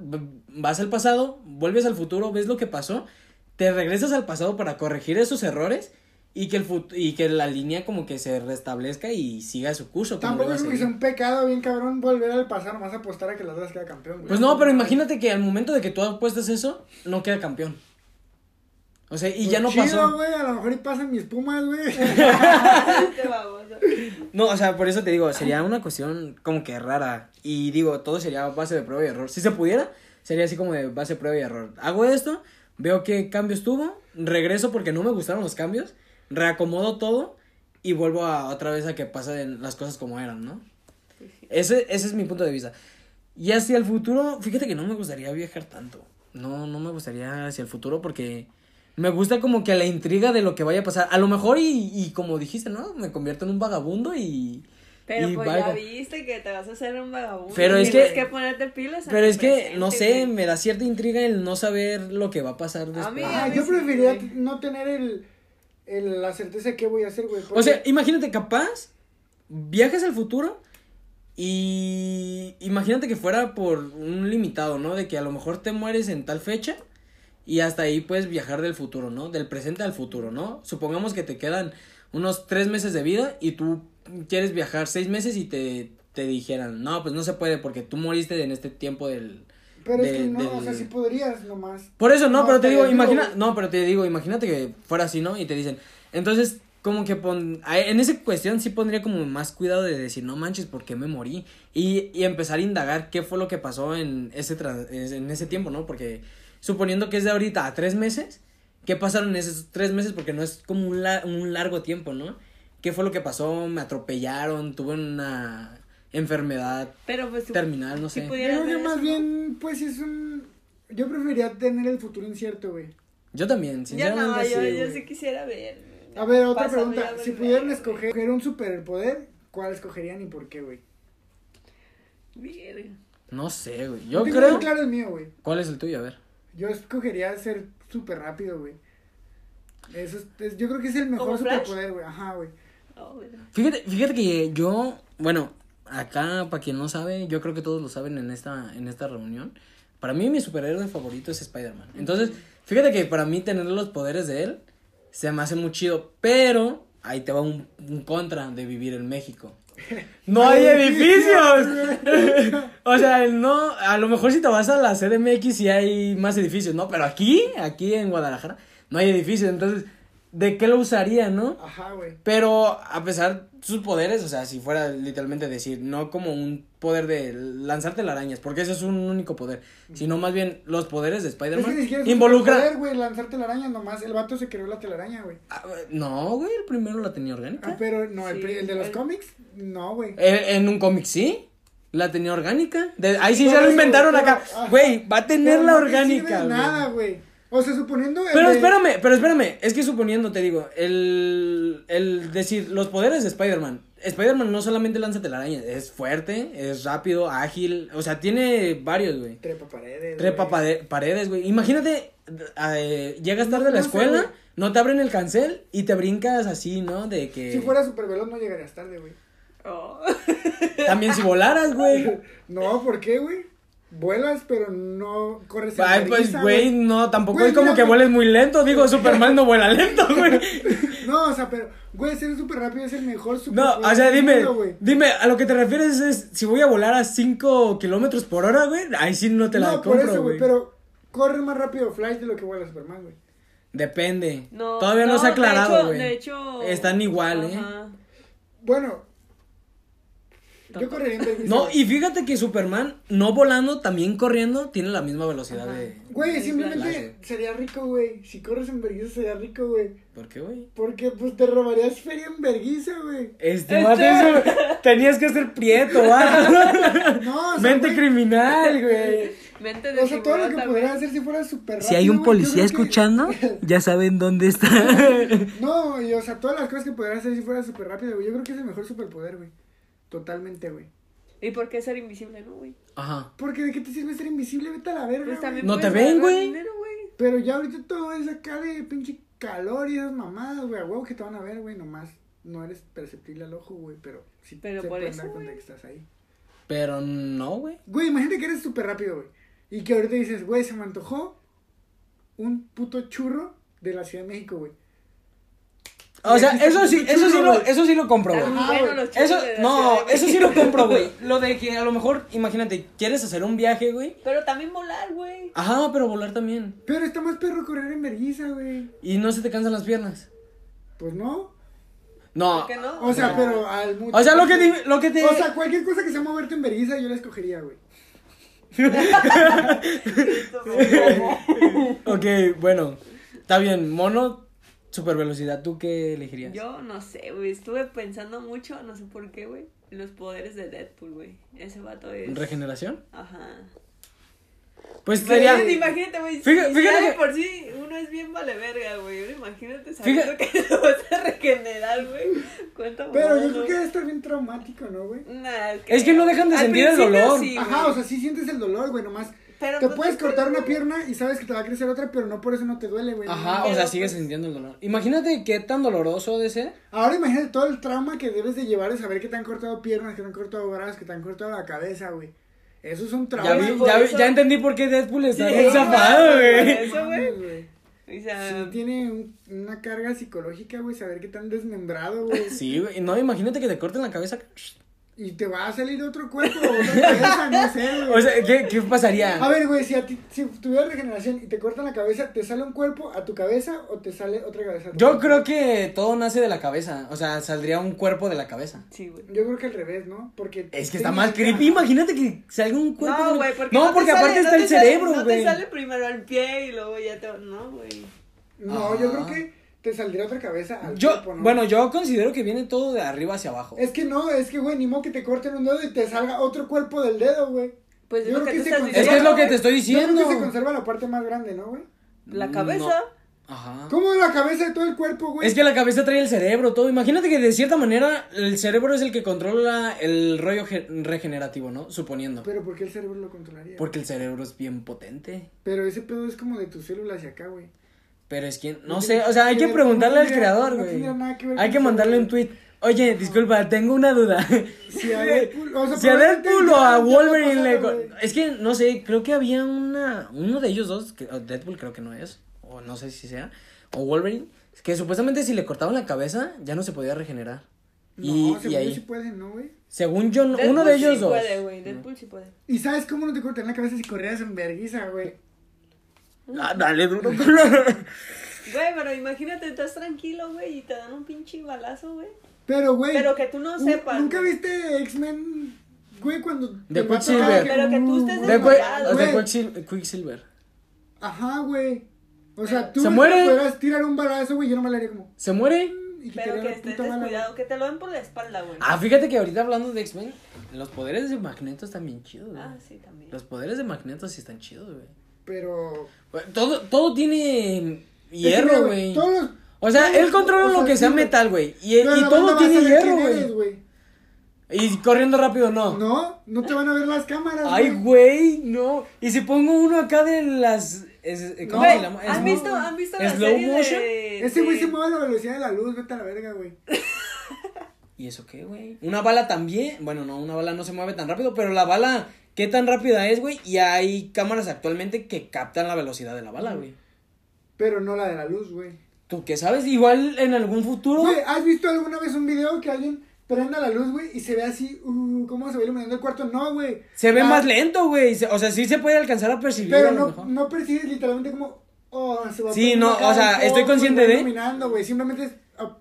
Vas al pasado, vuelves al futuro, ves lo que pasó, te regresas al pasado para corregir esos errores y que el fut- y que la línea como que se restablezca y siga su curso. Tampoco es que un pecado bien cabrón volver al pasado nomás a apostar a que las dos queda campeón, güey. Pues no, pero imagínate que al momento de que tú apuestas eso, no queda campeón. O sea, y Pues ya no chido, pasó. güey, a lo mejor y pasan mis pumas, güey. Este baboso. No, o sea, por eso te digo, sería una cuestión como que rara. Y digo, todo sería base de prueba y error. Si se pudiera, sería así como de base de prueba y error. Hago esto, veo qué cambios tuvo, regreso porque no me gustaron los cambios, reacomodo todo y vuelvo a otra vez a que pasen las cosas como eran, ¿no? Ese, ese es mi punto de vista. Y hacia el futuro, fíjate que no me gustaría viajar tanto. No, no me gustaría hacia el futuro porque me gusta como que la intriga de lo que vaya a pasar. A lo mejor y, y como dijiste, ¿no? Me convierto en un vagabundo y... Pero y pues ya viste que te vas a hacer un vagabundo. Pero es Tienes que- que ponerte pilas. Pero es que, presente, no sé, me da cierta intriga el no saber lo que va a pasar después. mí- Ajá, a yo sí, preferiría güey. no tener el, el, la certeza de qué voy a hacer, güey. O sea, imagínate, capaz, viajes al futuro y imagínate que fuera por un limitado, ¿no? De que a lo mejor te mueres en tal fecha y hasta ahí puedes viajar del futuro, ¿no? Del presente al futuro, ¿no? Supongamos que te quedan unos tres meses de vida y tú quieres viajar seis meses y te, te dijeran, no, pues no se puede porque tú moriste en este tiempo del... Pero es que no, o sea, sí podrías nomás. Por eso, no, No, pero te digo, imagina, no, pero te digo, imagínate que fuera así, ¿no? Y te dicen, entonces, como que pon, en esa cuestión sí pondría como más cuidado de decir, no manches, ¿por qué me morí? Y, y empezar a indagar qué fue lo que pasó en ese, en ese tiempo, ¿no? Porque suponiendo que es de ahorita a tres meses, ¿qué pasaron en esos tres meses? Porque no es como un, la- un largo tiempo, ¿no? ¿Qué fue lo que pasó? ¿Me atropellaron? ¿Tuve una enfermedad Pero pues terminal? No si sé. creo ver que más eso, ¿no? bien, pues es un... Yo preferiría tener el futuro incierto, güey. Yo también, sinceramente. no, yo, sí, yo güey. sí quisiera ver. A ver, otra pregunta. ya Si pudieran güey. escoger un superpoder, ¿cuál escogerían y por qué, güey? Verga. No sé, güey. Yo Tengo creo. claro el mío, güey. ¿Cuál es el tuyo? A ver. Yo escogería ser súper rápido, güey. Eso es, es- yo creo que es el mejor superpoder, güey. Ajá, güey. Oh, bueno. Fíjate, fíjate que yo, bueno, acá, para quien no sabe, yo creo que todos lo saben en esta, en esta reunión. Para mí, mi superhéroe favorito es Spider-Man. Entonces, fíjate que para mí tener los poderes de él se me hace muy chido. Pero ahí te va un, un contra de vivir en México. No hay edificios. o sea, no, a lo mejor si te vas a la CDMX sí hay más edificios, ¿no? Pero aquí, aquí en Guadalajara, no hay edificios. Entonces, ¿de qué lo usaría, no? Ajá, güey. Pero a pesar sus poderes, o sea, si fuera literalmente decir, no como un poder de lanzar telarañas, porque ese es un único poder, sino más bien los poderes de que Spider-Man es un involucran... superpoder, güey, lanzar nomás. El vato se creó la telaraña, güey. Ah, no, güey, el primero la tenía orgánica. Ah, pero no, el, Sí, pri- el de los el- cómics, no, güey. Eh, en un cómic sí, la tenía orgánica. De- ahí sí se lo eso, inventaron pero- acá. Güey, va a tener la no orgánica. de güey. nada, güey. O sea, suponiendo. el Pero de- espérame, pero espérame, es que suponiendo, te digo, el, el decir, los poderes de Spider-Man, Spider-Man no solamente lanza telarañas, es fuerte, es rápido, ágil, o sea, tiene varios, güey. Trepa paredes. Trepa güey. paredes, güey. Imagínate, eh, llegas tarde a la No sé, escuela, no te abren el cancel y te brincas así, ¿no? De que... Si fuera super veloz no llegarías tarde, güey. Oh. También si volaras, güey. No, ¿por qué, güey? Vuelas, pero no corres en Ay, pues, güey, no, tampoco Güey, es como mira, que vueles muy lento. Digo, Superman no vuela lento, güey. No, o sea, pero, güey, ser súper rápido es el mejor super No, o sea, dime, dime, a lo que te refieres es si voy a volar a 5 kilómetros por hora, güey. Ahí sí no te la no, por compro, eso, güey. pero corre más rápido Flash de lo que vuela Superman, güey. Depende. No, Todavía no, se ha aclarado, güey. De hecho, Están igual, ¿eh? Ajá. Bueno, Yo correría en vergüenza. No, y fíjate que Superman, no volando, también corriendo, tiene la misma velocidad Ajá. de. Güey, simplemente sería rico, güey. Si corres en vergüenza sería rico, güey. ¿Por qué, güey? Porque, pues, te robarías feria en vergüenza, güey. Este, Este- vato, eso, tenías que ser prieto, va. No, o sea, Mente güey, criminal, güey. Mente de O sea, todo lo que también. podrías hacer si fuera súper rápido, Si hay un policía que- escuchando, ya saben dónde está. No, y o sea, todas las cosas que podrías hacer si fuera súper rápido, güey. Yo creo que es el mejor superpoder, güey. Totalmente, güey. ¿Y por qué ser invisible, no, güey? Ajá. Porque de qué te sirve ser invisible, vete a la verga, Pues güey. también No te ven, güey. Pero ya ahorita todo es acá de pinche calor y esas mamadas, güey. A huevo que te van a ver, güey, nomás. No eres perceptible al ojo, güey, pero sí Pero se por pueden eso, dar cuenta que estás ahí. Pero no, güey. Güey, imagínate que eres súper rápido, güey. Y que ahorita dices, güey, se me antojó un puto churro de la Ciudad de México, güey. O sea, eso sí, "Puto eso sí lo, güey". eso sí lo compro, güey. Eso, no, eso sí lo compro, güey. Lo de que a lo mejor, imagínate, quieres hacer un viaje, güey. Pero también volar, güey. Ajá, pero volar también. Pero está más perro correr en vergüenza, güey. Y no se te cansan las piernas. Pues no. No. ¿Por qué no? O sea, No. pero al mucho. O sea, lo que, te- lo que te... O sea, cualquier cosa que sea moverte en vergüenza, yo la escogería, güey. ok, bueno. Está bien, mono, super velocidad. ¿Tú qué elegirías? Yo no sé, güey. Estuve pensando mucho, no sé por qué, güey. Los poderes de Deadpool, güey. Ese vato es. ¿Regeneración? Ajá. Pues sería... Imagínate, imagínate, güey. Fíjate- fíjate que- por sí uno es bien vale verga, güey. Imagínate sabiendo Fíjate- que lo vas a regenerar, güey. Cuánto Pero yo creo que debe estar bien traumático, ¿no, güey? Nah, Es que no dejan de al sentir el dolor. sí, Ajá, o sea, sí sientes el dolor, güey, nomás. Pero te pues puedes cortar una pierna y sabes que te va a crecer otra, pero no por eso no te duele, güey. Ajá, No. o sea, sigues pues- sintiendo el dolor. Imagínate qué tan doloroso de ser. Ahora imagínate todo el trauma que debes de llevar de saber que te han cortado piernas, que te han cortado brazos, que te han cortado la cabeza, güey. Esos son Ya, traumas. vi- por ya, vi- eso- ya entendí por qué Deadpool está Sí, eso, zafado, güey. Eso, güey. O sea, Sí, tiene un- una carga psicológica, güey, saber que te han desmembrado, güey. Sí, güey. No, imagínate que te corten la cabeza. Y te va a salir otro cuerpo, otra cabeza, no sé, güey. O sea, ¿qué, qué pasaría? A ver, güey, si, a ti, si tuvieras regeneración y te cortan la cabeza, ¿te sale un cuerpo a tu cabeza o te sale otra cabeza a tu Yo creo que todo nace de la cabeza. O sea, saldría un cuerpo de la cabeza. sí, güey. Yo creo que al revés, ¿no? Porque... Es que está más creepy. Imagínate que salga un cuerpo. No, güey, porque No, te porque sale- aparte no está el sale- cerebro, No güey. te sale primero el pie y luego ya te. No, güey. No, yo Ah. creo que te saldría otra cabeza al Yo, cuerpo, ¿no? bueno, yo considero que viene todo de arriba hacia abajo. Es que no, es que, güey, ni modo que te corten un dedo y te salga otro cuerpo del dedo, güey. Pues es Yo lo creo que se estás con- Es que es diciendo. lo que te estoy Yo creo diciendo. que se conserva la parte más grande, ¿no, güey? La No. cabeza. Ajá. ¿Cómo la cabeza de todo el cuerpo, güey? Es que la cabeza trae el cerebro, todo. Imagínate que de cierta manera el cerebro es el que controla el rollo ge- regenerativo, ¿no? Suponiendo. Pero ¿por qué el cerebro lo controlaría? Porque el cerebro es bien potente. Pero ese pedo es como de tus células hacia acá, güey. Pero es que, No sé, o sea, hay que preguntarle al creador, no güey. tendría nada que ver Hay que mandarle un tweet. Oye, disculpa, tengo una duda. Si a Deadpool, o sea, Si a Deadpool o Wolverine le... Es que, no sé, creo que había una... Uno de ellos dos, que, o Deadpool creo que no es, o no sé si sea, o Wolverine, que supuestamente si le cortaban la cabeza ya no se podía regenerar. Y, No, y según yo ahí, sí pueden, ¿no, güey? según yo, Deadpool uno de ellos sí dos. puede, güey. Deadpool sí puede. ¿Y sabes cómo no te cortan la cabeza si corrías en verguiza, güey? Ah, dale duro. Güey, pero imagínate, estás tranquilo, güey, y te dan un pinche balazo, güey. Pero, güey. Pero que tú no ¿nu- sepas, ¿Nunca güey. viste X-Men, güey, cuando... De Quicksilver. Pero que tú estés uh, De, Quicksilver. Ajá, güey. O sea, tú Se muere. podrás tirar un balazo, güey, yo no me le haría como... ¿Se muere? Y que Pero que la estés descuidado, que te lo den por la espalda, güey. Ah, fíjate que ahorita hablando de X-Men, los poderes de Magneto están bien chidos, güey. Ah, sí, también. Los poderes de Magneto sí están chidos, güey. Pero... Todo, todo tiene Es hierro, güey. O sea, él controla lo que sea metal, güey. Y, todo tiene hierro, güey. Y corriendo rápido, no. No, no te van a ver las cámaras, Ay, güey. no. Y si pongo uno acá de las. es- ¿Cómo No, se llama? ¿Han Es- visto, ¿Han visto la ¿Slow serie motion? de... Ese güey se mueve a la velocidad de la luz, vete a la verga, güey. ¿Y eso qué, güey? Una bala también. Bueno, no, una bala no se mueve tan rápido, pero la bala, ¿qué tan rápida es, güey? Y hay cámaras actualmente que captan la velocidad de la bala, güey. Pero no la de la luz, güey. ¿Tú qué sabes? Igual en algún futuro. Güey, ¿has visto alguna vez un video que alguien prenda la luz, güey, y se ve así, uh, cómo se ve iluminando el cuarto? No, güey. Se ve más lento, güey. O sea, sí se puede alcanzar a percibir. a Pero lo no, mejor. no percibes literalmente como, oh, se va Sí, no, o sea, estoy consciente de- iluminando, güey. Simplemente es, ah,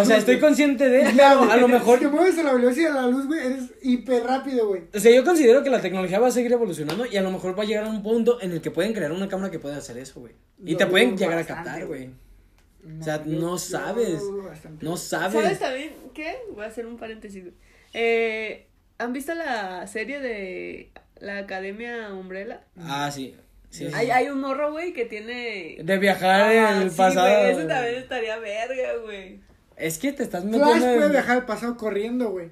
O sea, estoy consciente de, güey, a lo mejor Si te mueves a la velocidad de la luz, güey, eres hiper rápido, güey. O sea, yo considero que la tecnología va a seguir evolucionando y a lo mejor va a llegar a un punto en el que pueden crear una cámara que pueda hacer eso, güey. Y Lo te pueden llegar a captar, güey. No, O sea, yo- no sabes. No ¿Sabes sabes. también qué? Voy a hacer un paréntesis. güey. Eh, ¿Han visto la serie de la Academia Umbrella? Ah, sí. sí, sí. Hay, hay un morro, güey, que tiene... De viajar Ah, el sí, pasado. güey, ese también estaría verga, güey. Es que te estás Flash metiendo. en- puede viajar al pasado corriendo, güey.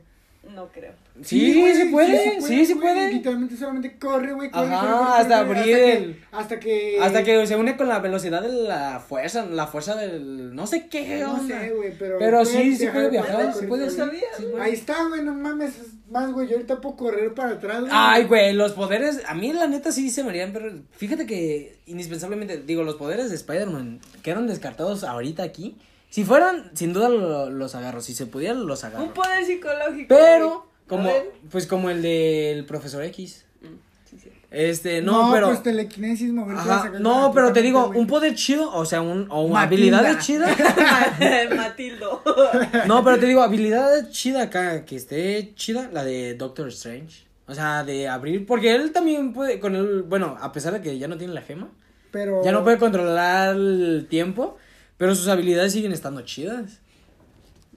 No creo. Sí, güey, se puede. Sí, se puede. Literalmente solamente corre, güey. corre, Ajá, corre, corre, hasta corre, abrir que- el- Hasta que. Hasta que se une con la velocidad de la fuerza, la fuerza del no sé qué No onda. sé, güey, pero. Pero sí, sí puede viajar, sí puede sí puede. Ahí está, güey, no mames. es Más, güey, yo ahorita puedo correr para atrás, güey. Ay, güey, los poderes, a mí la neta sí se me harían, pero fíjate que indispensablemente, digo, los poderes de Spider-Man quedaron descartados ahorita aquí. Si fueran, sin duda lo- los agarro, si se pudieran los agarro. Un poder psicológico. Pero, güey. como, pues como el del profesor X. Mm, sí, sí. Este, no, pero. Pues telequinesis. Ajá, sacar no, pero te digo, un poder chido, o sea, un, o Matilda. habilidades chidas. Matildo. No, pero te digo, habilidad chida acá, que esté chida, la de Doctor Strange. O sea, de abrir, porque él también puede, con el, bueno, a pesar de que ya no tiene la gema, Pero. ya no puede controlar el tiempo, pero sus habilidades siguen estando chidas.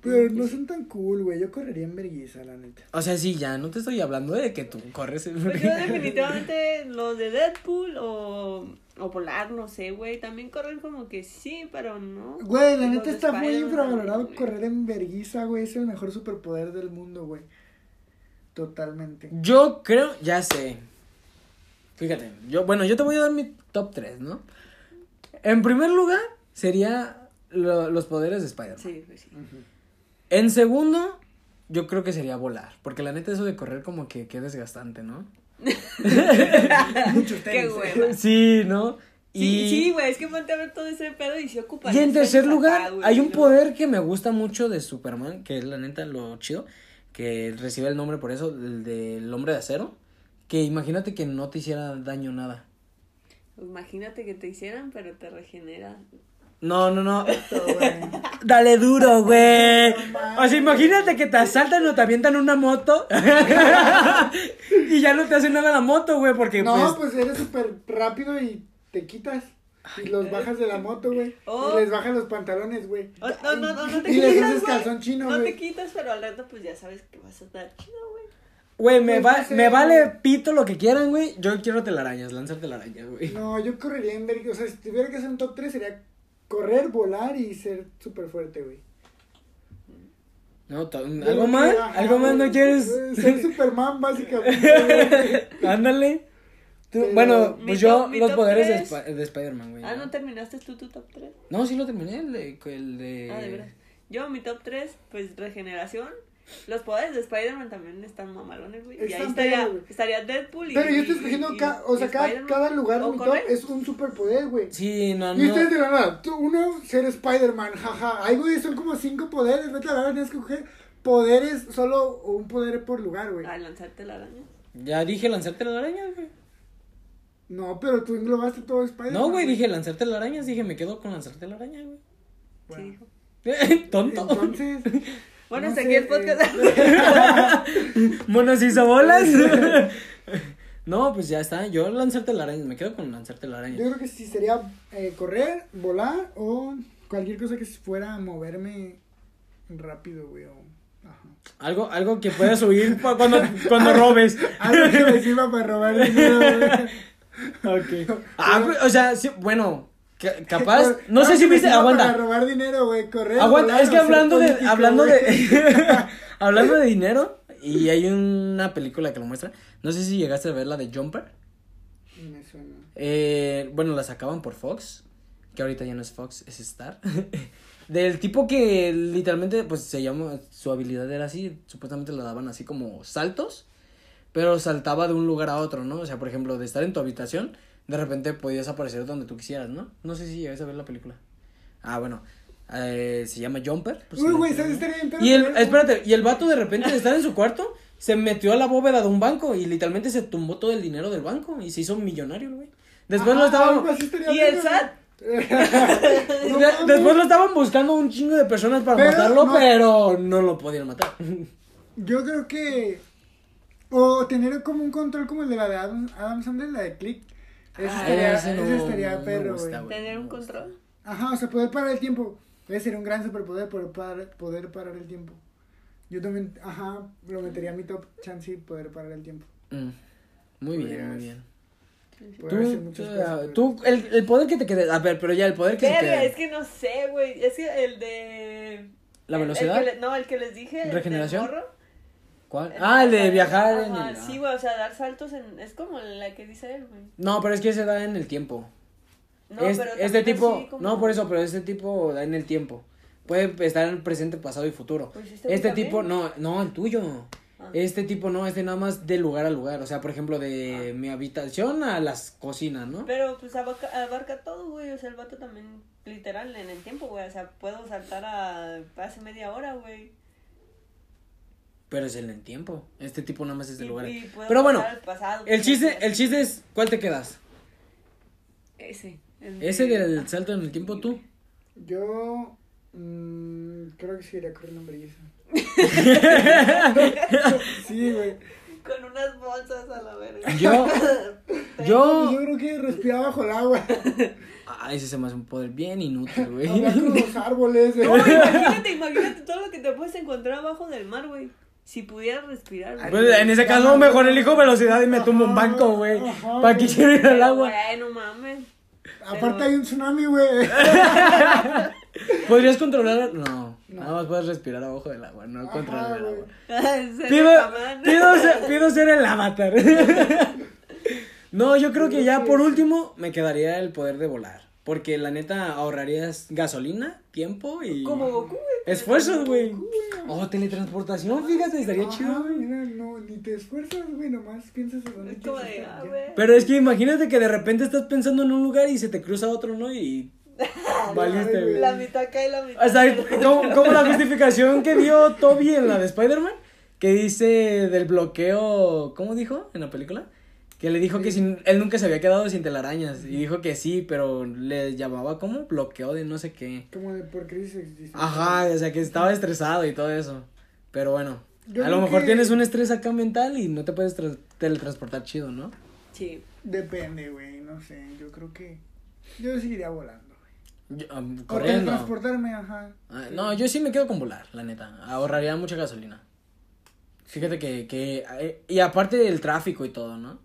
Pero no son tan cool, güey. Yo correría en vergüenza, la neta. O sea, sí, ya, no te estoy hablando de que tú corres. en- Pues yo definitivamente los de Deadpool o, o Polar, no sé, güey. También corren como que sí, pero no. Güey, la neta está muy infravalorado güey. correr en vergüenza, güey. Es el mejor superpoder del mundo, güey. Totalmente. Yo creo, ya sé. Fíjate, yo, bueno, yo te voy a dar mi top 3, ¿no? En primer lugar, sería lo- los poderes de Spider-Man. Sí, pues sí. En segundo, yo creo que sería volar. Porque la neta, eso de correr como que, que desgastante, ¿no? Muchos Qué hueva. Sí, ¿no? Sí, sí, güey, es que ponte a ver todo ese pedo y se ocupa. Y en tercer lugar, güey, hay un ¿no? poder que me gusta mucho de Superman, que es la neta lo chido, que recibe el nombre por eso, el del hombre de acero. Que imagínate que no te hiciera daño nada. Imagínate que te hicieran, pero te regenera. No, no, no. Dale duro, güey. No. O sea, imagínate que te asaltan o te avientan una moto. y ya no te hace nada la moto, güey, porque No, pues. pues eres súper rápido y te quitas. Y los bajas de la moto, güey. Oh. Y les bajas los pantalones, güey. Oh, no, no, no, no te Y les quitas, haces calzón chino, No güey. te quitas, pero al rato pues ya sabes que vas a estar chido, güey. Güey, me, Pues, va, no sé, me vale pito lo que quieran, güey. Yo quiero telarañas, lanzar telarañas, güey. No, yo correría en vergüenza. O sea, si tuviera que hacer un top 3 sería correr, volar y ser súper fuerte, güey. No, ¿Algo más? ¿Algo más no quieres? eh, Ser Superman, básicamente. Ándale. Tú- Pero- bueno, pues yo top- los poderes de. Sp- de Spider-Man, güey. Ah, ¿no? ¿no terminaste tú tu top 3? No, sí lo terminé, el de... El de... Ah, de veras. Yo, mi top 3, pues regeneración. Los poderes de Spider-Man también están mamalones, güey. Y ahí estaría, estaría Deadpool y. Pero yo y- estoy escogiendo, y- ca- o y sea, cada, lugar de mi top es un superpoder, güey. Sí, no, Y no. ustedes de la nada, tú, uno, ser Spider-Man, jaja. Ay, güey, son como cinco poderes. Vete a la verdad, tienes que coger poderes, solo un poder por lugar, güey. A lanzarte la araña. Ya dije lanzarte las arañas, güey. No, pero tú englobaste todo Spider-Man. No, güey, dije lanzarte las arañas. Dije, me quedo con lanzarte la araña, güey. Bueno. Sí, hijo. Tonto. Entonces. Bueno, no hasta aquí el podcast. eh, Monos hizo bolas. no, pues ya está. Yo lanzarte la araña. Me quedo con lanzarte la araña. yo creo que sí sería eh, correr, volar o cualquier cosa que fuera a moverme rápido, güey. o- Ajá. Algo, algo que puedas subir cuando, cuando robes. Algo que me sirva para robar ok. Ah, güey, o sea, sí, bueno, capaz. No sé si viste. sirva Para Aguanta. robar dinero, güey, correr. Aguanta, volar es que hablando de, hablando de, hablando de dinero, y hay una película que lo muestra, no sé si llegaste a ver la de Jumper, Me suena. eh, bueno, la sacaban por Fox, que ahorita ya no es Fox, es Star, del tipo que literalmente, pues, se llama, su habilidad era así, supuestamente la daban así como saltos, pero saltaba de un lugar a otro, ¿no? O sea, por ejemplo, de estar en tu habitación, de repente podías aparecer donde tú quisieras, ¿no? No sé si llegaste a ver la película. Ah, bueno, eh, se llama Jumper. Uy, güey, bien, Y el, espérate, y el vato de repente de estar en su cuarto, se metió a la bóveda de un banco y literalmente se tumbó todo el dinero del banco y se hizo millonario, güey. Después Ah, lo estaba... algo así estaría Y el. SAT después lo estaban buscando un chingo de personas para Pero matarlo, no. pero no lo podían matar. Yo creo que. O tener como un control como el de la de Adam, Adam Sandler, la de Click. Ese Ah, estaría, no- ese estaría no perro, güey. Tener un control. Ajá, o sea, poder parar el tiempo. Debe ser un gran superpoder poder parar, poder parar el tiempo. Yo también, ajá, lo metería a mi top chance y poder parar el tiempo. Mm, Muy bien, Podrías- muy bien. Hacer Tú, muchas tú, cosas, tú, el, el poder que te quede. A ver, pero ya, el poder que se Verga, quede. es que no sé, güey. Es que el de. ¿La el- el velocidad? que le- no, el que les dije. el ¿Regeneración? morro. ¿Cuál? El Ah, el de viajar en el. Sí, güey, o sea, dar saltos en. Es como la que dice él, güey. No, pero es que se da en el tiempo. No, Es- pero este tipo, así no por eso, pero este tipo da en el tiempo. Puede estar en el presente, pasado y futuro. Pues este este tipo, ¿no? no, el tuyo. Ah. Este tipo no, este nada más de lugar a lugar. O sea, por ejemplo, de mi habitación a las cocinas, ¿no? Pero pues abarca, abarca todo, güey. O sea, el vato también, literal, en el tiempo, güey. O sea, puedo saltar a hace media hora, güey. Pero es en el tiempo. Este tipo nada más es de Y- lugar. y Pero bueno, pasado, el chiste, el chiste es, ¿cuál te quedas? Ese. el ¿Ese de- del salto en el tiempo tú? Yo. mm, creo que sí iría corriendo en belleza. sí, güey. Con unas bolsas a la verga. Yo, Yo, yo, creo que respiraba bajo el agua. ay, ese se me hace un poder bien inútil, güey. Los árboles, güey. No, imagínate, imagínate todo lo que te puedes encontrar abajo del mar, güey. Si pudieras respirar, güey. Pues en ese caso mejor elijo velocidad y me tumbo un banco, güey. Ajá, ¿Para qué quiero ir al agua? Güey, no mames. Aparte hay un tsunami, güey. ¿Podrías controlar? No, nada más puedes respirar abajo del agua, no controlar el agua. Pido, Aquaman. pido, ser, pido ser el avatar. No, yo creo que ya por último me quedaría el poder de volar. Porque la neta ahorrarías gasolina, tiempo y. Como Goku, güey. Esfuerzos, güey. Oh, teletransportación, fíjate, estaría Ajá, chido, güey. mira, no, ni te esfuerzas, güey, nomás piensas en dónde Es como quieres de, estar, ah, ya. Pero es que imagínate que de repente estás pensando en un lugar y se te cruza otro, ¿no? Y. Valiste, güey. La mitad acá y la mitad. O sea, como, como la justificación que dio Toby en la de Spider-Man, que dice del bloqueo, ¿cómo dijo en la película? Que le dijo que sin, él nunca se había quedado sin telarañas y dijo que sí, pero le llamaba como bloqueo de no sé qué. Como de por crisis. Ajá, o sea que estaba estresado y todo eso. Pero bueno, Yo a lo mejor que- tienes un estrés acá mental y no te puedes tra- teletransportar chido, ¿no? Sí. Depende, güey, no sé, yo creo que yo seguiría volando, güey. Yo, um, O transportarme, ajá. Ah, no, yo sí me quedo con volar, la neta. Ahorraría mucha gasolina. Fíjate que, que eh, y aparte del tráfico y todo, ¿no?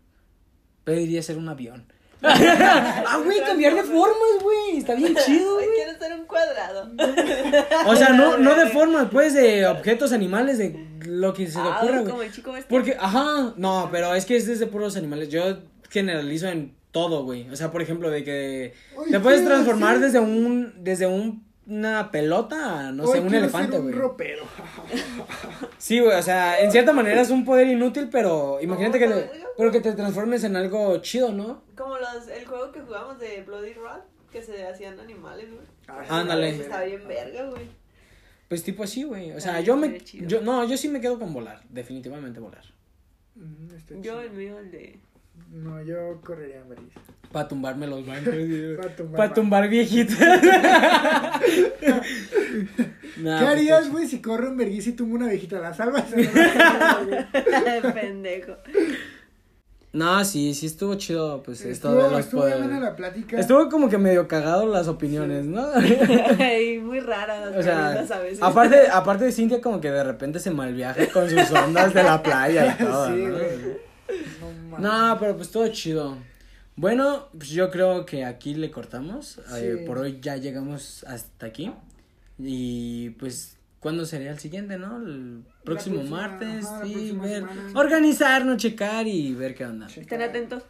Pediría ser un avión. ah, güey, cambiar de formas, güey. Está bien chido, güey. quiero ser un cuadrado. O sea, no, no de formas, pues, de objetos, animales, de lo que se te Ah, ocurra, como güey. este. Porque, ajá, no, pero es que es desde puros animales. Yo generalizo en todo, güey. O sea, por ejemplo, de que te puedes transformar desde un, desde un, una pelota no sé, Hoy un quiero elefante, ser un güey. ropero. Sí, güey, o sea, en cierta manera es un poder inútil, pero imagínate que, le- pero- que te transformes en algo chido, ¿no? Como los, el juego que jugamos de Bloody Roar, que se hacían animales, güey. Ah, Ándale. Eso Está bien verga, güey. Pues tipo así, güey. O sea, Ay, yo me, chido. yo, no, yo sí me quedo con volar, definitivamente volar. Mm, Yo el mío, el de... No, yo correría en brisa. Para tumbarme los bancos. Pa' tumbar Para tumbar viejitas. Nah, ¿Qué pues, harías, güey, si corre un vergüenza y tumba una viejita? ¿La salvas? Pendejo. No, sí, sí estuvo chido, pues esto Estuvo, de los estuvo poderes. buena la plática. Estuvo como que medio cagado las opiniones, ¿no? y muy rara las O sea, a veces. aparte, aparte de Cintia como que de repente se malviaja con sus ondas de la playa y todo, Sí, ¿no? No, pero pues todo chido. Bueno, pues yo creo que aquí le cortamos. Eh, Sí. por hoy ya llegamos hasta aquí. Y pues, ¿cuándo sería el siguiente, no? El próximo próxima, martes. ajá, sí, ver, semana. organizarnos, checar y ver qué onda. Checar. Estén atentos.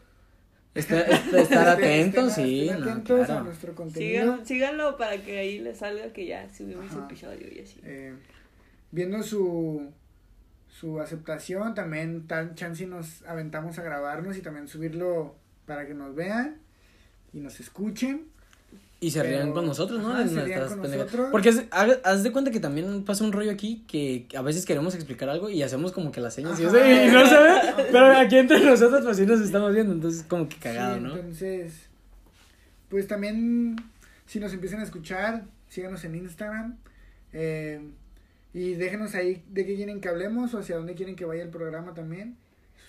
Estar, estar- estar atentos, Estén- sí, estén no, atentos a claro. nuestro contenido. Sigan, síganlo para que ahí les salga que ya subimos Ajá. episodio y así. Eh, viendo su su aceptación, también tan chance y nos aventamos a grabarnos y también subirlo para que nos vean y nos escuchen. Y se rían con nosotros, ¿no? ajá, De se rían nuestras con pendejadas. nosotros. Porque haz, de cuenta que también pasa un rollo aquí que a veces queremos explicar algo y hacemos como que las señas y, eso, y no se ve, pero aquí entre nosotros pues sí nos estamos viendo, entonces como que cagado, Sí, ¿no? Entonces, pues también, si nos empiezan a escuchar, síganos en Instagram. eh, y déjenos ahí de qué quieren que hablemos o hacia dónde quieren que vaya el programa también.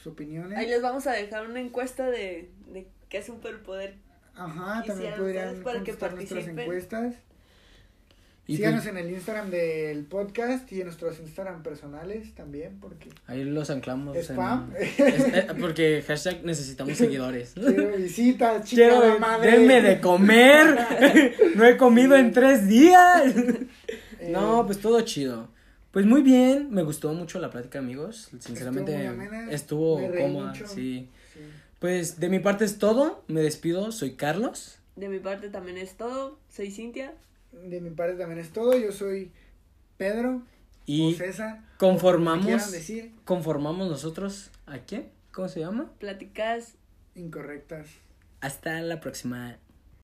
Sus opiniones. Ahí les vamos a dejar una encuesta de, de qué es un superpoder. Ajá, también podrían para que contestar nuestras participen. encuestas. Y Síganos pues, en el Instagram del podcast y en nuestros Instagram personales también, porque ahí los anclamos. en- Spam. Es- eh, porque hashtag necesitamos seguidores. quiero visitas, chica Quiero, madre. denme de comer. no he comido en tres días. Eh, No, pues todo chido. Pues muy bien, me gustó mucho la plática, amigos. Sinceramente, estuvo reí cómoda, sí. sí. Pues de mi parte es todo. Me despido, soy Carlos. De mi parte también es todo. Soy Cintia. De mi parte también es todo. Yo soy Pedro Y o César. conformamos, quieran decir conformamos nosotros a quién? ¿Cómo se llama? Platicas incorrectas. Hasta la próxima.